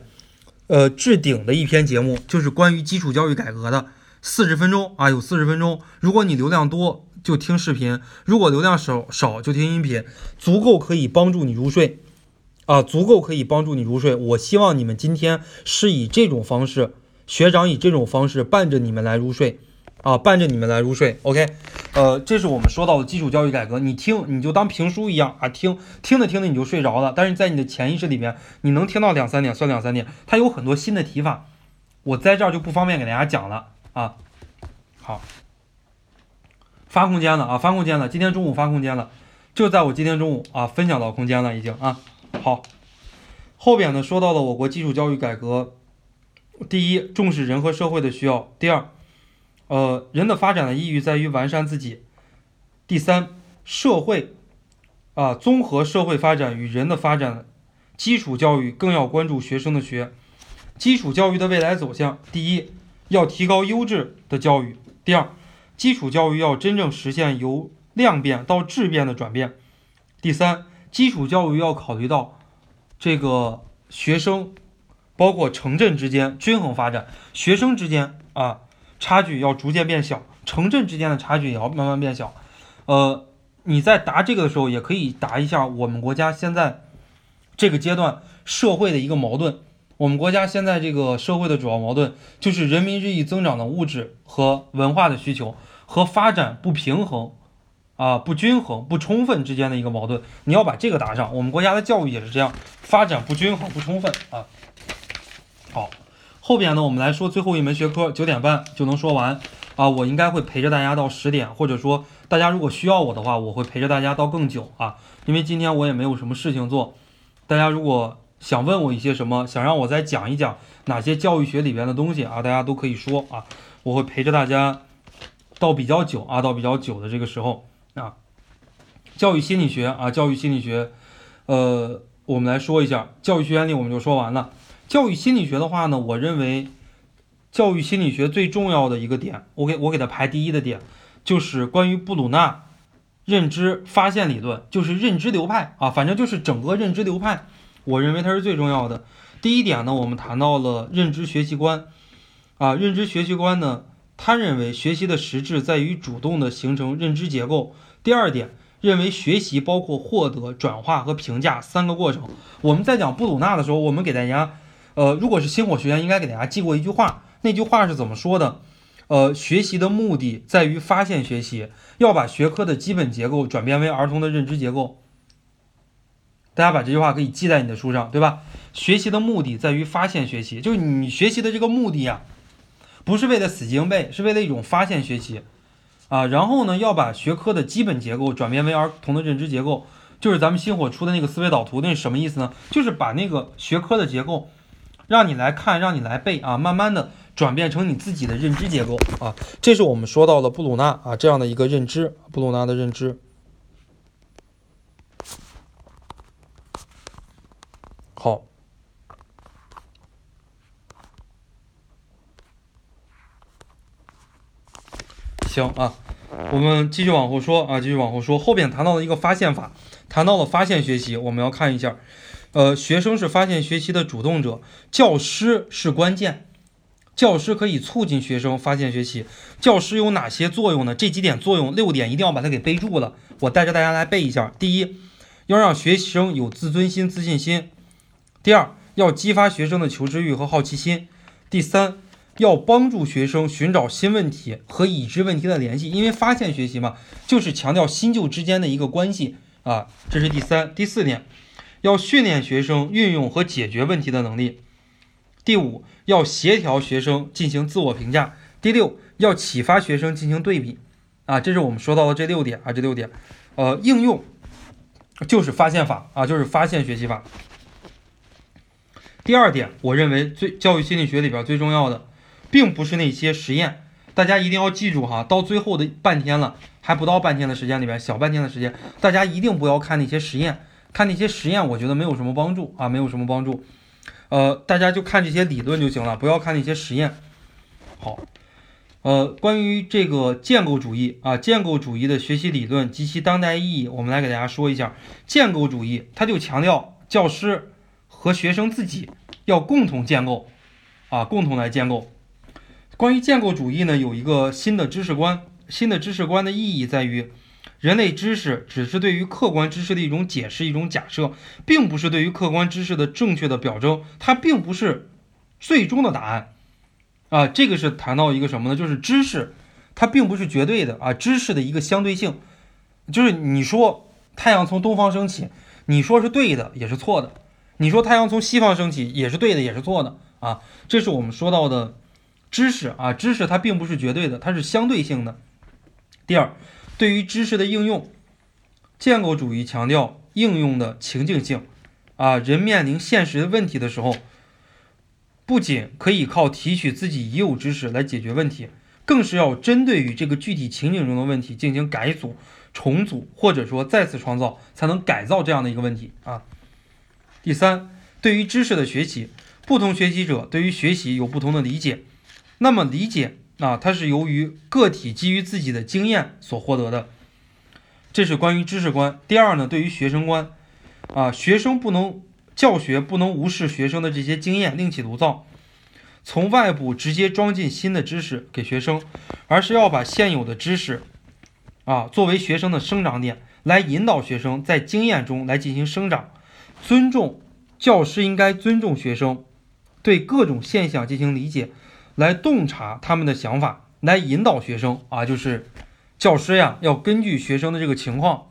呃，置顶的一篇节目就是关于基础教育改革的，四十分钟啊，有四十分钟。如果你流量多，就听视频；如果流量少少，就听音频，足够可以帮助你入睡啊，足够可以帮助你入睡。我希望你们今天是以这种方式，学长以这种方式伴着你们来入睡。啊，伴着你们来入睡，OK，呃，这是我们说到的基础教育改革，你听你就当评书一样啊，听听着听着你就睡着了，但是在你的潜意识里边，你能听到两三点算两三点，它有很多新的提法，我在这儿就不方便给大家讲了。啊。好，发空间了啊，发空间了，今天中午发空间了，就在我今天中午啊分享到空间了已经。啊。好，后边呢说到了我国基础教育改革，第一重视人和社会的需要，第二。呃，人的发展的意义在于完善自己。第三，社会啊，综合社会发展与人的发展，基础教育更要关注学生的学。基础教育的未来走向，第一，要提高优质的教育；第二，基础教育要真正实现由量变到质变的转变；第三，基础教育要考虑到这个学生，包括城镇之间均衡发展，学生之间啊。差距要逐渐变小，城镇之间的差距也要慢慢变小。呃，你在答这个的时候，也可以答一下我们国家现在这个阶段社会的一个矛盾。我们国家现在这个社会的主要矛盾，就是人民日益增长的物质和文化的需求和发展不平衡、啊不均衡、不充分之间的一个矛盾。你要把这个答上。我们国家的教育也是这样，发展不均衡、不充分啊。好。后边呢，我们来说最后一门学科，九点半就能说完啊。我应该会陪着大家到十点，或者说大家如果需要我的话，我会陪着大家到更久啊。因为今天我也没有什么事情做，大家如果想问我一些什么，想让我再讲一讲哪些教育学里边的东西啊，大家都可以说啊。我会陪着大家到比较久啊，到比较久的这个时候啊。教育心理学啊，教育心理学，呃，我们来说一下教育学原理，我们就说完了。教育心理学的话呢，我认为教育心理学最重要的一个点，我给我给它排第一的点，就是关于布鲁纳认知发现理论，就是认知流派啊，反正就是整个认知流派，我认为它是最重要的。第一点呢，我们谈到了认知学习观啊，认知学习观呢，他认为学习的实质在于主动的形成认知结构。第二点，认为学习包括获得、转化和评价三个过程。我们在讲布鲁纳的时候，我们给大家。呃，如果是星火学员，应该给大家记过一句话。那句话是怎么说的？呃，学习的目的在于发现学习，要把学科的基本结构转变为儿童的认知结构。大家把这句话可以记在你的书上，对吧？学习的目的在于发现学习，就是你学习的这个目的呀，不是为了死记硬背，是为了一种发现学习啊。然后呢，要把学科的基本结构转变为儿童的认知结构，就是咱们星火出的那个思维导图，那是什么意思呢？就是把那个学科的结构。让你来看，让你来背啊，慢慢的转变成你自己的认知结构啊，这是我们说到了布鲁纳啊这样的一个认知，布鲁纳的认知。好，行啊，我们继续往后说啊，继续往后说，后边谈到了一个发现法，谈到了发现学习，我们要看一下。呃，学生是发现学习的主动者，教师是关键，教师可以促进学生发现学习。教师有哪些作用呢？这几点作用，六点一定要把它给背住了。我带着大家来背一下：第一，要让学生有自尊心、自信心；第二，要激发学生的求知欲和好奇心；第三，要帮助学生寻找新问题和已知问题的联系，因为发现学习嘛，就是强调新旧之间的一个关系啊。这是第三、第四点，要训练学生运用和解决问题的能力。第五，要协调学生进行自我评价。第六，要启发学生进行对比。啊，这是我们说到的这六点啊，这六点，呃，应用就是发现法啊，就是发现学习法。第二点，我认为最教育心理学里边最重要的，并不是那些实验，大家一定要记住哈，到最后的半天了，还不到半天的时间里边，小半天的时间，大家一定不要看那些实验，看那些实验，我觉得没有什么帮助啊，没有什么帮助。呃，大家就看这些理论就行了，不要看那些实验。好。呃，关于这个建构主义啊，建构主义的学习理论及其当代意义，我们来给大家说一下。建构主义，它就强调教师和学生自己要共同建构，啊，共同来建构。关于建构主义呢，有一个新的知识观，新的知识观的意义在于，人类知识只是对于客观知识的一种解释、一种假设，并不是对于客观知识的正确的表征，它并不是最终的答案。啊，这个是谈到一个什么呢？就是知识，它并不是绝对的啊，知识的一个相对性，就是你说太阳从东方升起，你说是对的也是错的，你说太阳从西方升起也是对的也是错的啊，这是我们说到的知识啊，知识它并不是绝对的，它是相对性的。第二，对于知识的应用，建构主义强调应用的情境性啊，人面临现实的问题的时候。不仅可以靠提取自己已有知识来解决问题，更是要针对于这个具体情景中的问题进行改组、重组，或者说再次创造，才能改造这样的一个问题啊。第三，对于知识的学习，不同学习者对于学习有不同的理解。那么理解啊，它是由于个体基于自己的经验所获得的，这是关于知识观。第二呢，对于学生观啊，学生不能。教学不能无视学生的这些经验，另起炉灶，从外部直接装进新的知识给学生，而是要把现有的知识，啊，作为学生的生长点，来引导学生在经验中来进行生长。尊重教师应该尊重学生，对各种现象进行理解，来洞察他们的想法，来引导学生啊，就是教师呀，要根据学生的这个情况。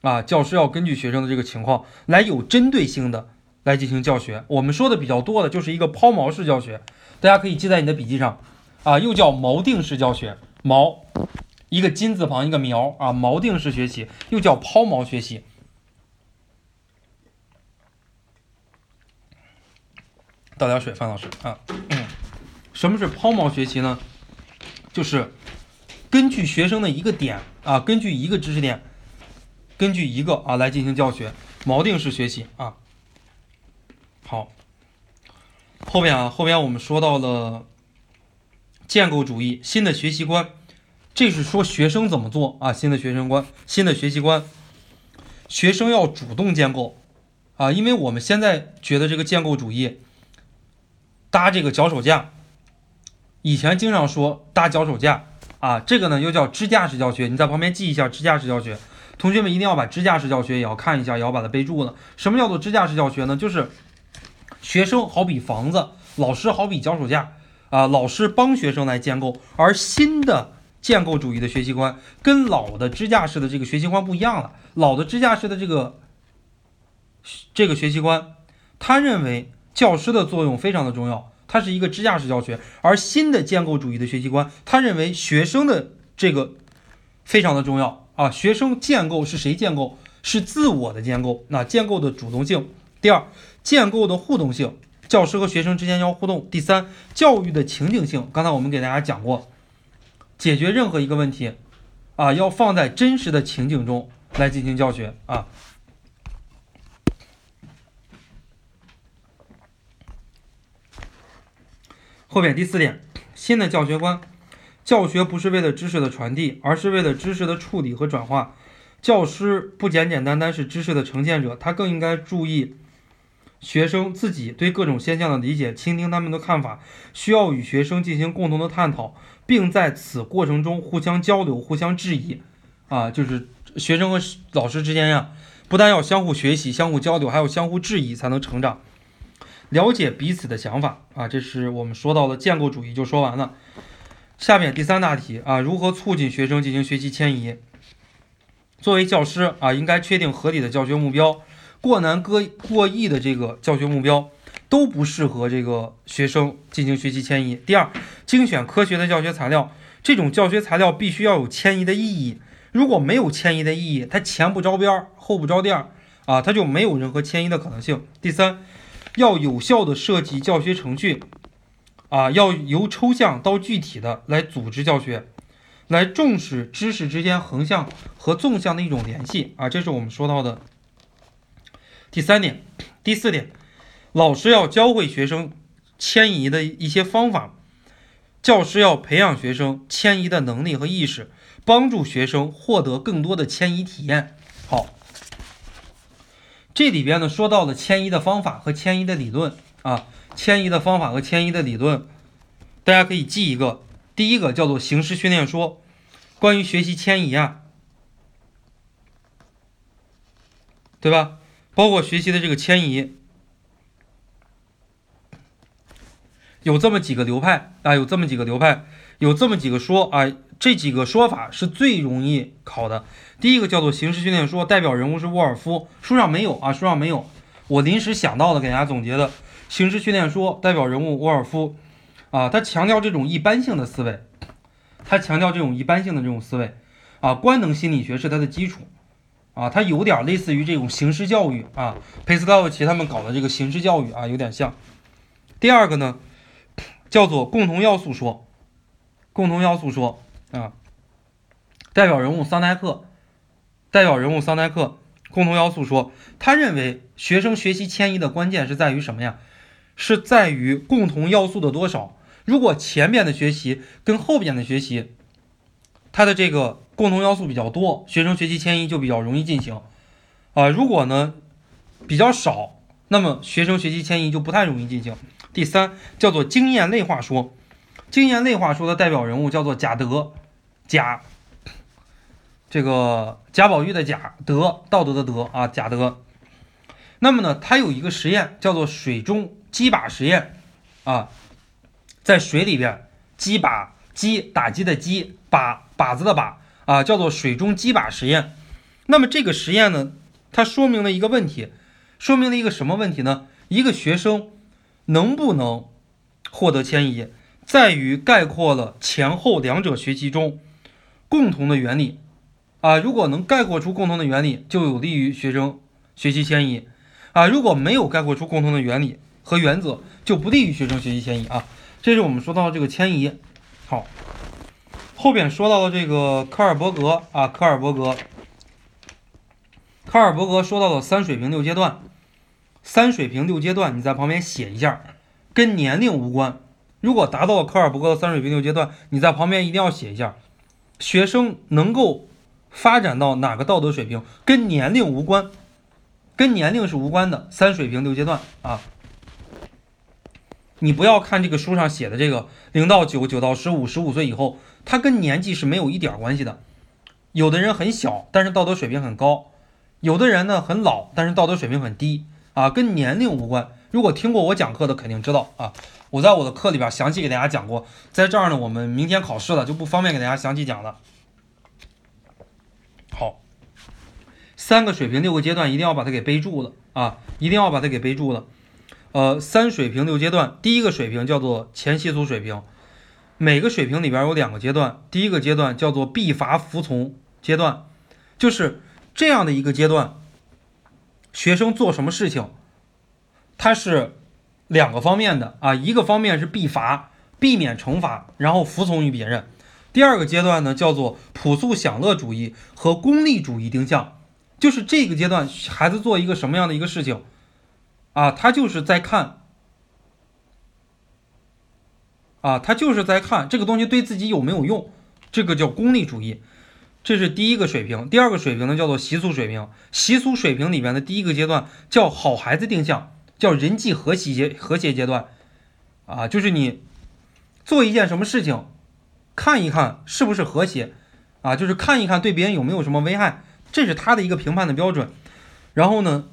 啊，教师要根据学生的这个情况来有针对性的来进行教学。我们说的比较多的就是一个抛锚式教学，大家可以记在你的笔记上。啊，又叫锚定式教学，锚一个金字旁一个苗啊，锚定式学习又叫抛锚学习。倒点水，范老师啊。什么是抛锚学习呢？就是根据学生的一个点啊，根据一个知识点。根据一个啊来进行教学，锚定式学习啊。好，后边啊后边我们说到了建构主义新的学习观，这是说学生怎么做啊？新的学生观，新的学习观，学生要主动建构啊，因为我们现在觉得这个建构主义搭这个脚手架，以前经常说搭脚手架啊，这个呢又叫支架式教学，你在旁边记一下支架式教学。同学们一定要把支架式教学也要看一下，也要把它备注了。什么叫做支架式教学呢？就是学生好比房子，老师好比脚手架啊，老师帮学生来建构。而新的建构主义的学习观跟老的支架式的这个学习观不一样了。老的支架式的这个这个学习观，他认为教师的作用非常的重要，它是一个支架式教学。而新的建构主义的学习观，他认为学生的这个非常的重要。啊，学生建构是谁建构？是自我的建构。那建构的主动性。第二，建构的互动性，教师和学生之间要互动。第三，教育的情景性。刚才我们给大家讲过，解决任何一个问题，啊，要放在真实的情景中来进行教学啊。后面第四点，新的教学观。教学不是为了知识的传递，而是为了知识的处理和转化。教师不简简单单是知识的呈现者，他更应该注意学生自己对各种现象的理解，倾听他们的看法，需要与学生进行共同的探讨，并在此过程中互相交流、互相质疑。啊，就是学生和老师之间呀，不但要相互学习、相互交流，还要相互质疑，才能成长。了解彼此的想法啊，这是我们说到的建构主义就说完了。下面第三大题啊，如何促进学生进行学习迁移？作为教师啊，应该确定合理的教学目标，过难过过易的这个教学目标都不适合这个学生进行学习迁移。第二，精选科学的教学材料，这种教学材料必须要有迁移的意义，如果没有迁移的意义，它前不着边儿后不着店儿啊，它就没有任何迁移的可能性。第三，要有效的设计教学程序，啊，要由抽象到具体的来组织教学。来重视知识之间横向和纵向的一种联系啊，这是我们说到的第三点。第四点，老师要教会学生迁移的一些方法，教师要培养学生迁移的能力和意识，帮助学生获得更多的迁移体验。好，这里边呢说到了迁移的方法和迁移的理论啊，迁移的方法和迁移的理论，大家可以记一个。第一个叫做形式训练说，关于学习迁移啊，对吧？包括学习的这个迁移，有这么几个流派啊，有这么几个流派，有这么几个说啊，这几个说法是最容易考的。第一个叫做形式训练说，代表人物是沃尔夫，书上没有啊，书上没有，我临时想到的，给大家总结的。形式训练说代表人物沃尔夫。啊，他强调这种一般性的思维，他强调这种一般性的这种思维，啊，官能心理学是他的基础，啊，他有点类似于这种形式教育啊，佩斯高维奇他们搞的这个形式教育啊，有点像。第二个呢，叫做共同要素说，共同要素说啊，代表人物桑代克，代表人物桑代克，共同要素说，他认为学生学习迁移的关键是在于什么呀？是在于共同要素的多少。如果前边的学习跟后边的学习，它的这个共同要素比较多，学生学习迁移就比较容易进行。啊，如果呢比较少，那么学生学习迁移就不太容易进行。第三叫做经验类化说，经验类话说的代表人物叫做贾德，贾，这个贾宝玉的贾德，道德的德啊，贾德。那么呢，他有一个实验叫做水中击靶实验，啊。在水里边击靶，击打击的击，靶靶子的靶啊，叫做水中击靶实验。那么这个实验呢，它说明了一个问题，说明了一个什么问题呢？一个学生能不能获得迁移，在于概括了前后两者学习中共同的原理啊。如果能概括出共同的原理，就有利于学生学习迁移啊。如果没有概括出共同的原理和原则，就不利于学生学习迁移啊。这是我们说到的这个迁移，好，后边说到了这个科尔伯格啊，科尔伯格，科尔伯格说到了三水平六阶段，三水平六阶段，你在旁边写一下，跟年龄无关。如果达到了科尔伯格的三水平六阶段，你在旁边一定要写一下，学生能够发展到哪个道德水平，跟年龄无关，跟年龄是无关的，三水平六阶段啊。你不要看这个书上写的这个零到九、九到十五、十五岁以后，它跟年纪是没有一点关系的。有的人很小，但是道德水平很高；有的人呢很老，但是道德水平很低啊，跟年龄无关。如果听过我讲课的肯定知道啊，我在我的课里边详细给大家讲过。在这儿呢，我们明天考试了就不方便给大家详细讲了。好，三个水平六个阶段一定要把它给背住了啊，一定要把它给背住了。呃，三水平六阶段，第一个水平叫做前习俗水平，每个水平里边有两个阶段，第一个阶段叫做必罚服从阶段，就是这样的一个阶段，学生做什么事情，它是两个方面的啊，一个方面是必罚，避免惩罚，然后服从于别人；第二个阶段呢，叫做朴素享乐主义和功利主义定向，就是这个阶段孩子做一个什么样的一个事情。啊，他就是在看，啊，他就是在看这个东西对自己有没有用，这个叫功利主义，这是第一个水平。第二个水平呢，叫做习俗水平。习俗水平里面的第一个阶段叫好孩子定向，叫人际和谐阶和谐阶段，啊，就是你做一件什么事情，看一看是不是和谐，啊，就是看一看对别人有没有什么危害，这是他的一个评判的标准。然后呢？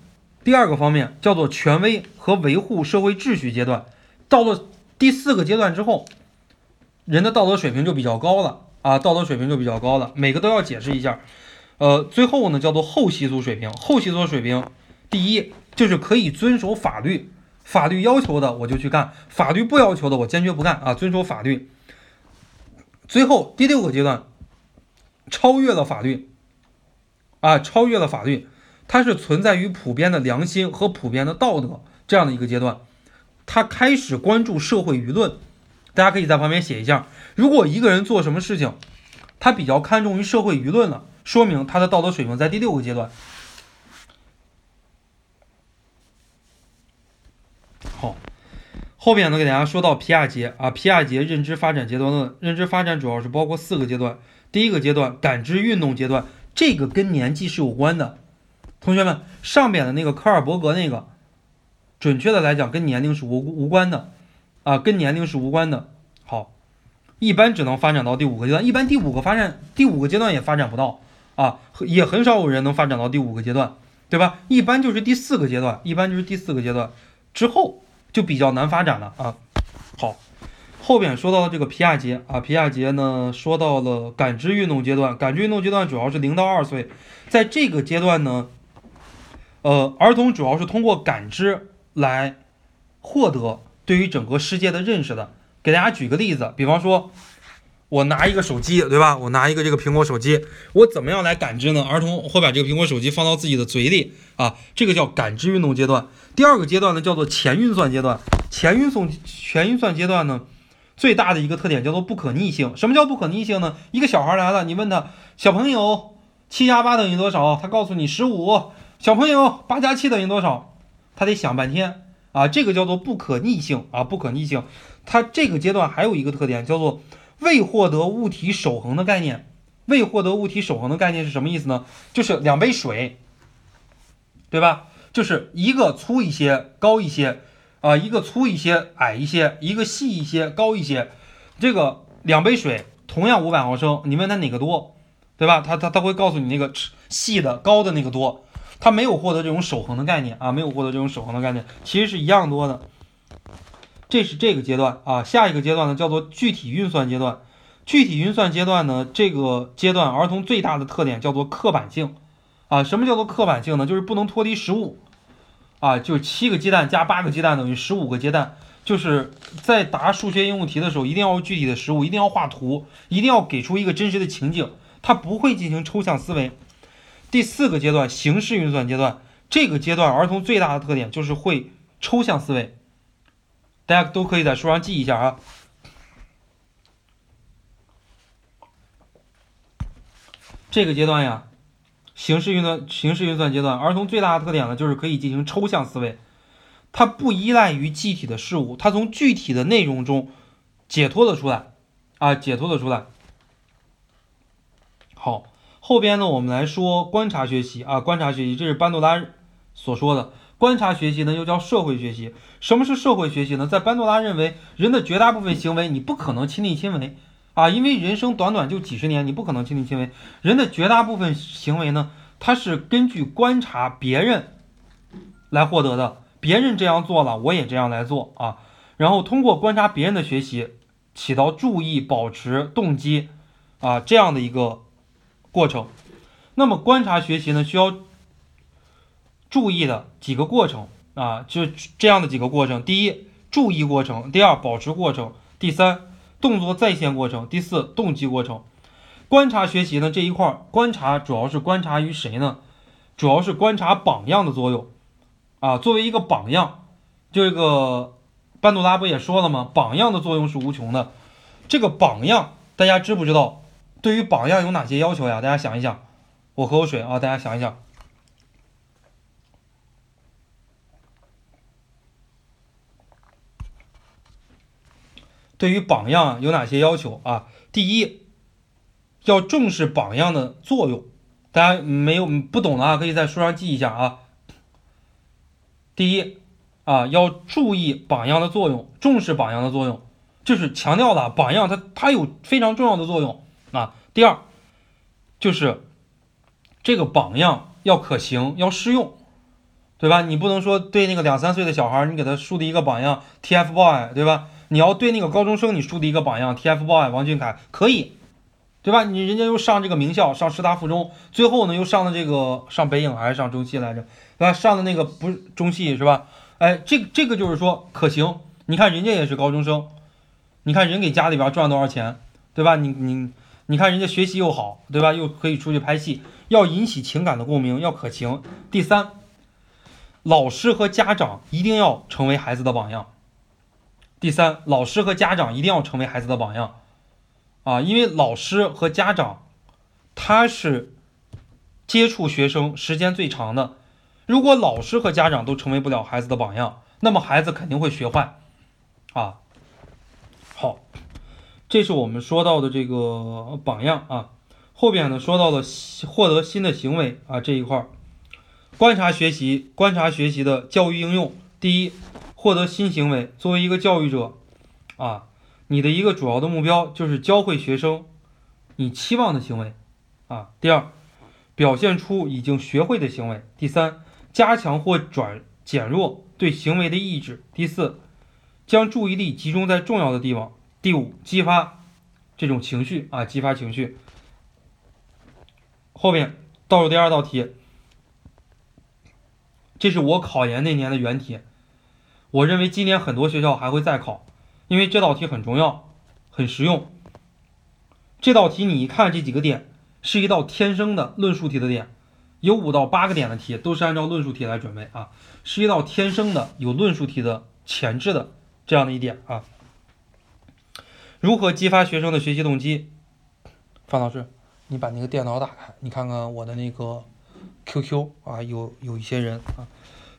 第二个方面叫做权威和维护社会秩序阶段。到了第四个阶段之后，人的道德水平就比较高了啊，道德水平就比较高了。每个都要解释一下。呃，最后呢叫做后习俗水平。后习俗水平，第一就是可以遵守法律，法律要求的我就去干，法律不要求的我坚决不干啊，遵守法律。最后第六个阶段，超越了法律，啊，超越了法律，它是存在于普遍的良心和普遍的道德这样的一个阶段，他开始关注社会舆论。大家可以在旁边写一下，如果一个人做什么事情，他比较看重于社会舆论了，说明他的道德水平在第六个阶段。好，后边呢给大家说到皮亚杰啊，皮亚杰认知发展阶段论，认知发展主要是包括四个阶段。第一个阶段感知运动阶段，这个跟年纪是有关的。同学们，上边的那个科尔伯格那个，准确的来讲跟年龄是无无关的啊，跟年龄是无关的。好，一般只能发展到第五个阶段，一般第五个发展第五个阶段也发展不到啊，也很少有人能发展到第五个阶段，对吧？一般就是第四个阶段，一般就是第四个阶段之后就比较难发展了啊。好。后边说到了这个皮亚杰啊，皮亚杰呢说到了感知运动阶段，感知运动阶段主要是零到二岁，在这个阶段呢，呃，儿童主要是通过感知来获得对于整个世界的认识的。给大家举个例子，比方说，我拿一个手机，对吧？我拿一个这个苹果手机，我怎么样来感知呢？儿童会把这个苹果手机放到自己的嘴里啊，这个叫感知运动阶段。第二个阶段呢叫做前运算阶段，前运算前运算阶段呢。最大的一个特点叫做不可逆性。什么叫不可逆性呢？一个小孩来了，你问他小朋友七加八等于多少？他告诉你十五。小朋友八加七等于多少？他得想半天啊。这个叫做不可逆性啊，不可逆性。它这个阶段还有一个特点叫做未获得物体守恒的概念。未获得物体守恒的概念是什么意思呢？就是两杯水，对吧？就是一个粗一些，高一些。啊，一个粗一些，矮一些；一个细一些，高一些。这个两杯水同样五百毫升，你问他哪个多，对吧？他他他会告诉你那个细的高的那个多。他没有获得这种守恒的概念啊，没有获得这种守恒的概念，其实是一样多的。这是这个阶段啊，下一个阶段呢叫做具体运算阶段。具体运算阶段呢，这个阶段儿童最大的特点叫做刻板性啊。什么叫做刻板性呢？就是不能脱离实物。啊，就七个鸡蛋加八个鸡蛋等于十五个鸡蛋，就是在答数学应用题的时候，一定要具体的实物，一定要画图，一定要给出一个真实的情景，它不会进行抽象思维。第四个阶段，形式运算阶段，这个阶段儿童最大的特点就是会抽象思维，大家都可以在书上记一下啊。这个阶段呀。形式运算，形式运算阶段，儿童最大的特点呢，就是可以进行抽象思维，它不依赖于具体的事物，它从具体的内容中解脱了出来，啊，解脱了出来。好，后边呢，我们来说观察学习啊，观察学习，这是班杜拉所说的观察学习呢，又叫社会学习。什么是社会学习呢？在班杜拉认为，人的绝大部分行为你不可能亲力亲为。啊，因为人生短短就几十年，你不可能亲力亲为。人的绝大部分行为呢，它是根据观察别人来获得的。别人这样做了，我也这样来做啊。然后通过观察别人的学习，起到注意、保持动机啊这样的一个过程。那么观察学习呢，需要注意的几个过程啊，就这样的几个过程：第一，注意过程；第二，保持过程；第三。动作再现过程，第四动机过程，观察学习呢这一块，观察主要是观察于谁呢？主要是观察榜样的作用啊。作为一个榜样，这个班杜拉不也说了吗？榜样的作用是无穷的。这个榜样大家知不知道？对于榜样有哪些要求呀？大家想一想。我喝口水啊，大家想一想。对于榜样有哪些要求啊？第一，要重视榜样的作用。大家没有不懂的啊，可以在书上记一下啊。第一啊，要注意榜样的作用，重视榜样的作用，就是强调了榜样它它有非常重要的作用啊。第二，就是这个榜样要可行，要适用，对。吧？你不能说对那个两三岁的小孩，你给他树立一个榜样，TFBOY，对吧？你要对那个高中生，你树立一个榜样，TFBOYS 王俊凯可以，对吧？你人家又上这个名校，上师大附中，最后呢又上的这个上北影还是上中戏来着，对吧？上的那个不是中戏是吧？哎，这这个就是说可行。你看人家也是高中生，你看人给家里边赚多少钱，对吧？你你你看人家学习又好，对吧？又可以出去拍戏，要引起情感的共鸣，要可行。第三，老师和家长一定要成为孩子的榜样。第三，老师和家长一定要成为孩子的榜样，啊，因为老师和家长他是接触学生时间最长的。如果老师和家长都成为不了孩子的榜样，那么孩子肯定会学坏，啊。好，这是我们说到的这个榜样啊。后边呢说到了获得新的行为啊这一块儿，观察学习，观察学习的教育应用。第一，获得新行为。作为一个教育者，啊，你的一个主要的目标就是教会学生你期望的行为，啊。第二，表现出已经学会的行为。第三，加强或转减弱对行为的抑制。第四，将注意力集中在重要的地方。第五，激发这种情绪啊，激发情绪。后面倒数第二道题，这是我考研那年的原题。我认为今年很多学校还会再考，因为这道题很重要，很实用。这道题你一看这几个点，是一道天生的论述题的点，有五到八个点的题都是按照论述题来准备啊，是一道天生的有论述题的前置的这样的一点啊。如何激发学生的学习动机？范老师，你把那个电脑打开，你看看我的那个 QQ 啊，有有一些人啊，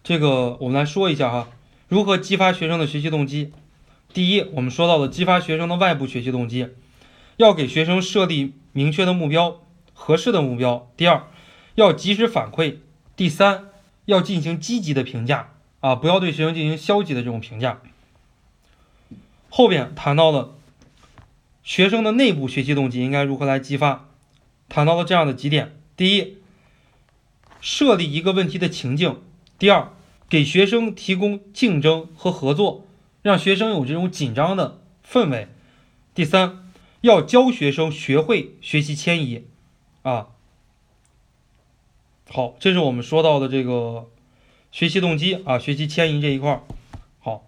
这个我们来说一下哈。如何激发学生的学习动机？第一，我们说到了激发学生的外部学习动机，要给学生设立明确的目标、合适的目标。第二，要及时反馈。第三，要进行积极的评价啊，不要对学生进行消极的这种评价。后边谈到了学生的内部学习动机应该如何来激发，谈到了这样的几点：第一，设立一个问题的情境；第二。给学生提供竞争和合作，让学生有这种紧张的氛围。第三，要教学生学会学习迁移，啊，好，这是我们说到的这个学习动机啊，学习迁移这一块儿。好，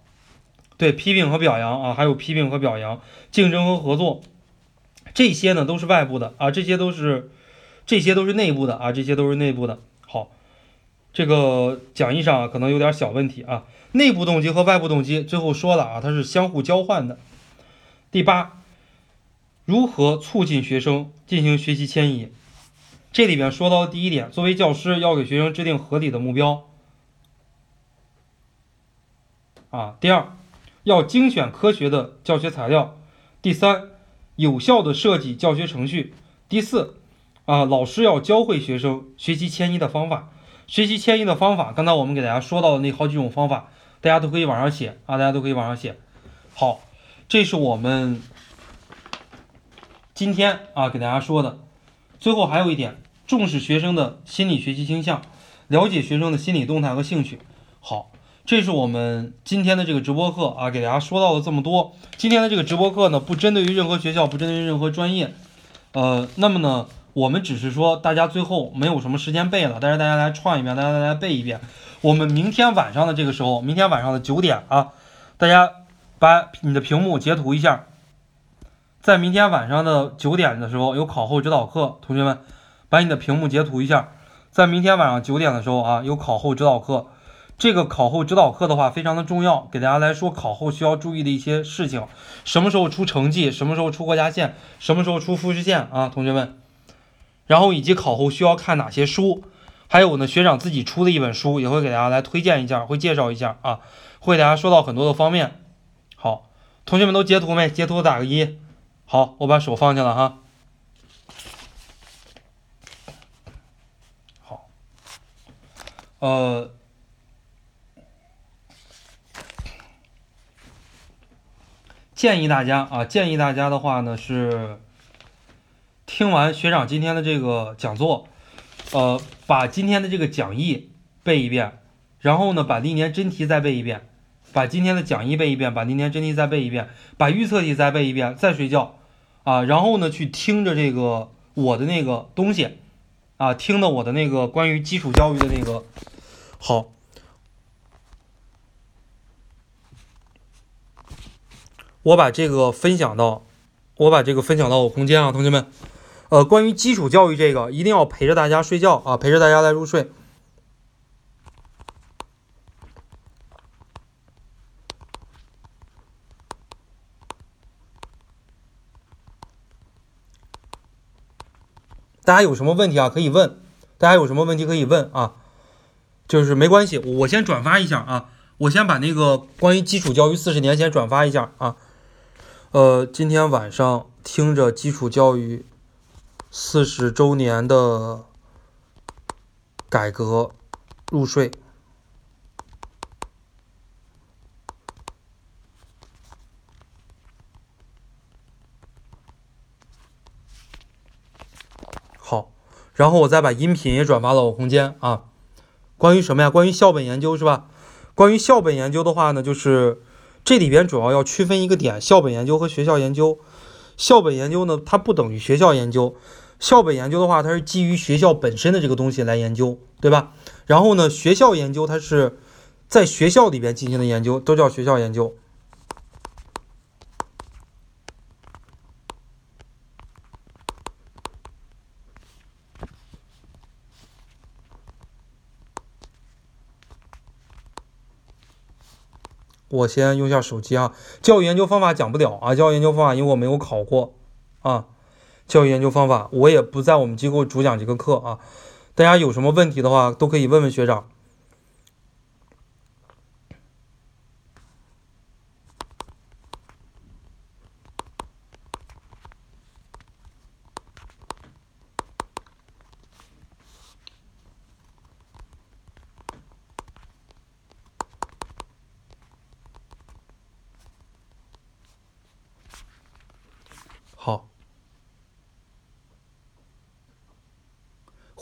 对，批评和表扬啊，还有批评和表扬，竞争和合作，这些呢都是外部的啊，这些都是这些都是内部的啊，这些都是内部的。这个讲义上可能有点小问题啊，内部动机和外部动机最后说了啊，它是相互交换的。第八，如何促进学生进行学习迁移？这里边说到的第一点，作为教师要给学生制定合理的目标啊。第二，要精选科学的教学材料。第三，有效的设计教学程序。第四，啊，老师要教会学生学习迁移的方法。学习迁移的方法，刚才我们给大家说到的那好几种方法，大家都可以往上写啊，大家都可以往上写。好，这是我们今天啊给大家说的。最后还有一点，重视学生的心理学习倾向，了解学生的心理动态和兴趣。好，这是我们今天的这个直播课啊，给大家说到了这么多。今天的这个直播课呢，不针对于任何学校，不针对于任何专业。呃，那么呢？我们只是说，大家最后没有什么时间背了，但是大家来串一遍，大家来背一遍。我们明天晚上的这个时候，明天晚上的九点啊，大家把你的屏幕截图一下。在明天晚上的九点的时候有考后指导课，同学们把你的屏幕截图一下。在明天晚上九点的时候啊，有考后指导课。这个考后指导课的话非常的重要，给大家来说考后需要注意的一些事情，什么时候出成绩，什么时候出国家线，什么时候出复试线啊，同学们。然后以及考后需要看哪些书，还有呢，学长自己出的一本书也会给大家来推荐一下，会介绍一下啊，会给大家说到很多的方面。好，同学们都截图没？截图打个一。好，我把手放下了哈。好，呃，建议大家啊，建议大家的话呢是。听完学长今天的这个讲座，呃，把今天的这个讲义背一遍，然后呢，把历年真题再背一遍，把今天的讲义背一遍，把历年真题再背一遍，把预测题再背一遍，再睡觉啊，然后呢，去听着这个我的那个东西啊，听的我的那个关于基础教育的那个好。我把这个分享到，我把这个分享到我空间啊，同学们，呃，关于基础教育这个，一定要陪着大家睡觉啊，陪着大家来入睡。大家有什么问题啊？可以问，大家有什么问题可以问啊？就是没关系，我先转发一下啊，我先把那个关于基础教育四十年先转发一下啊。呃，今天晚上听着基础教育四十周年的改革入睡。好，然后我再把音频也转发到我空间啊。关于什么呀？关于校本研究是吧？关于校本研究的话呢，就是这里边主要要区分一个点：校本研究和学校研究。校本研究呢，它不等于学校研究。校本研究的话，它是基于学校本身的这个东西来研究，对吧？然后呢，学校研究它是在学校里边进行的研究，都叫学校研究。我先用下手机啊，教育研究方法讲不了啊，教育研究方法因为我没有考过啊，教育研究方法我也不在我们机构主讲这个课啊，大家有什么问题的话都可以问问学长。好，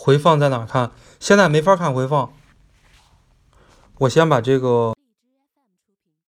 回放在哪看？现在没法看回放。我先把这个。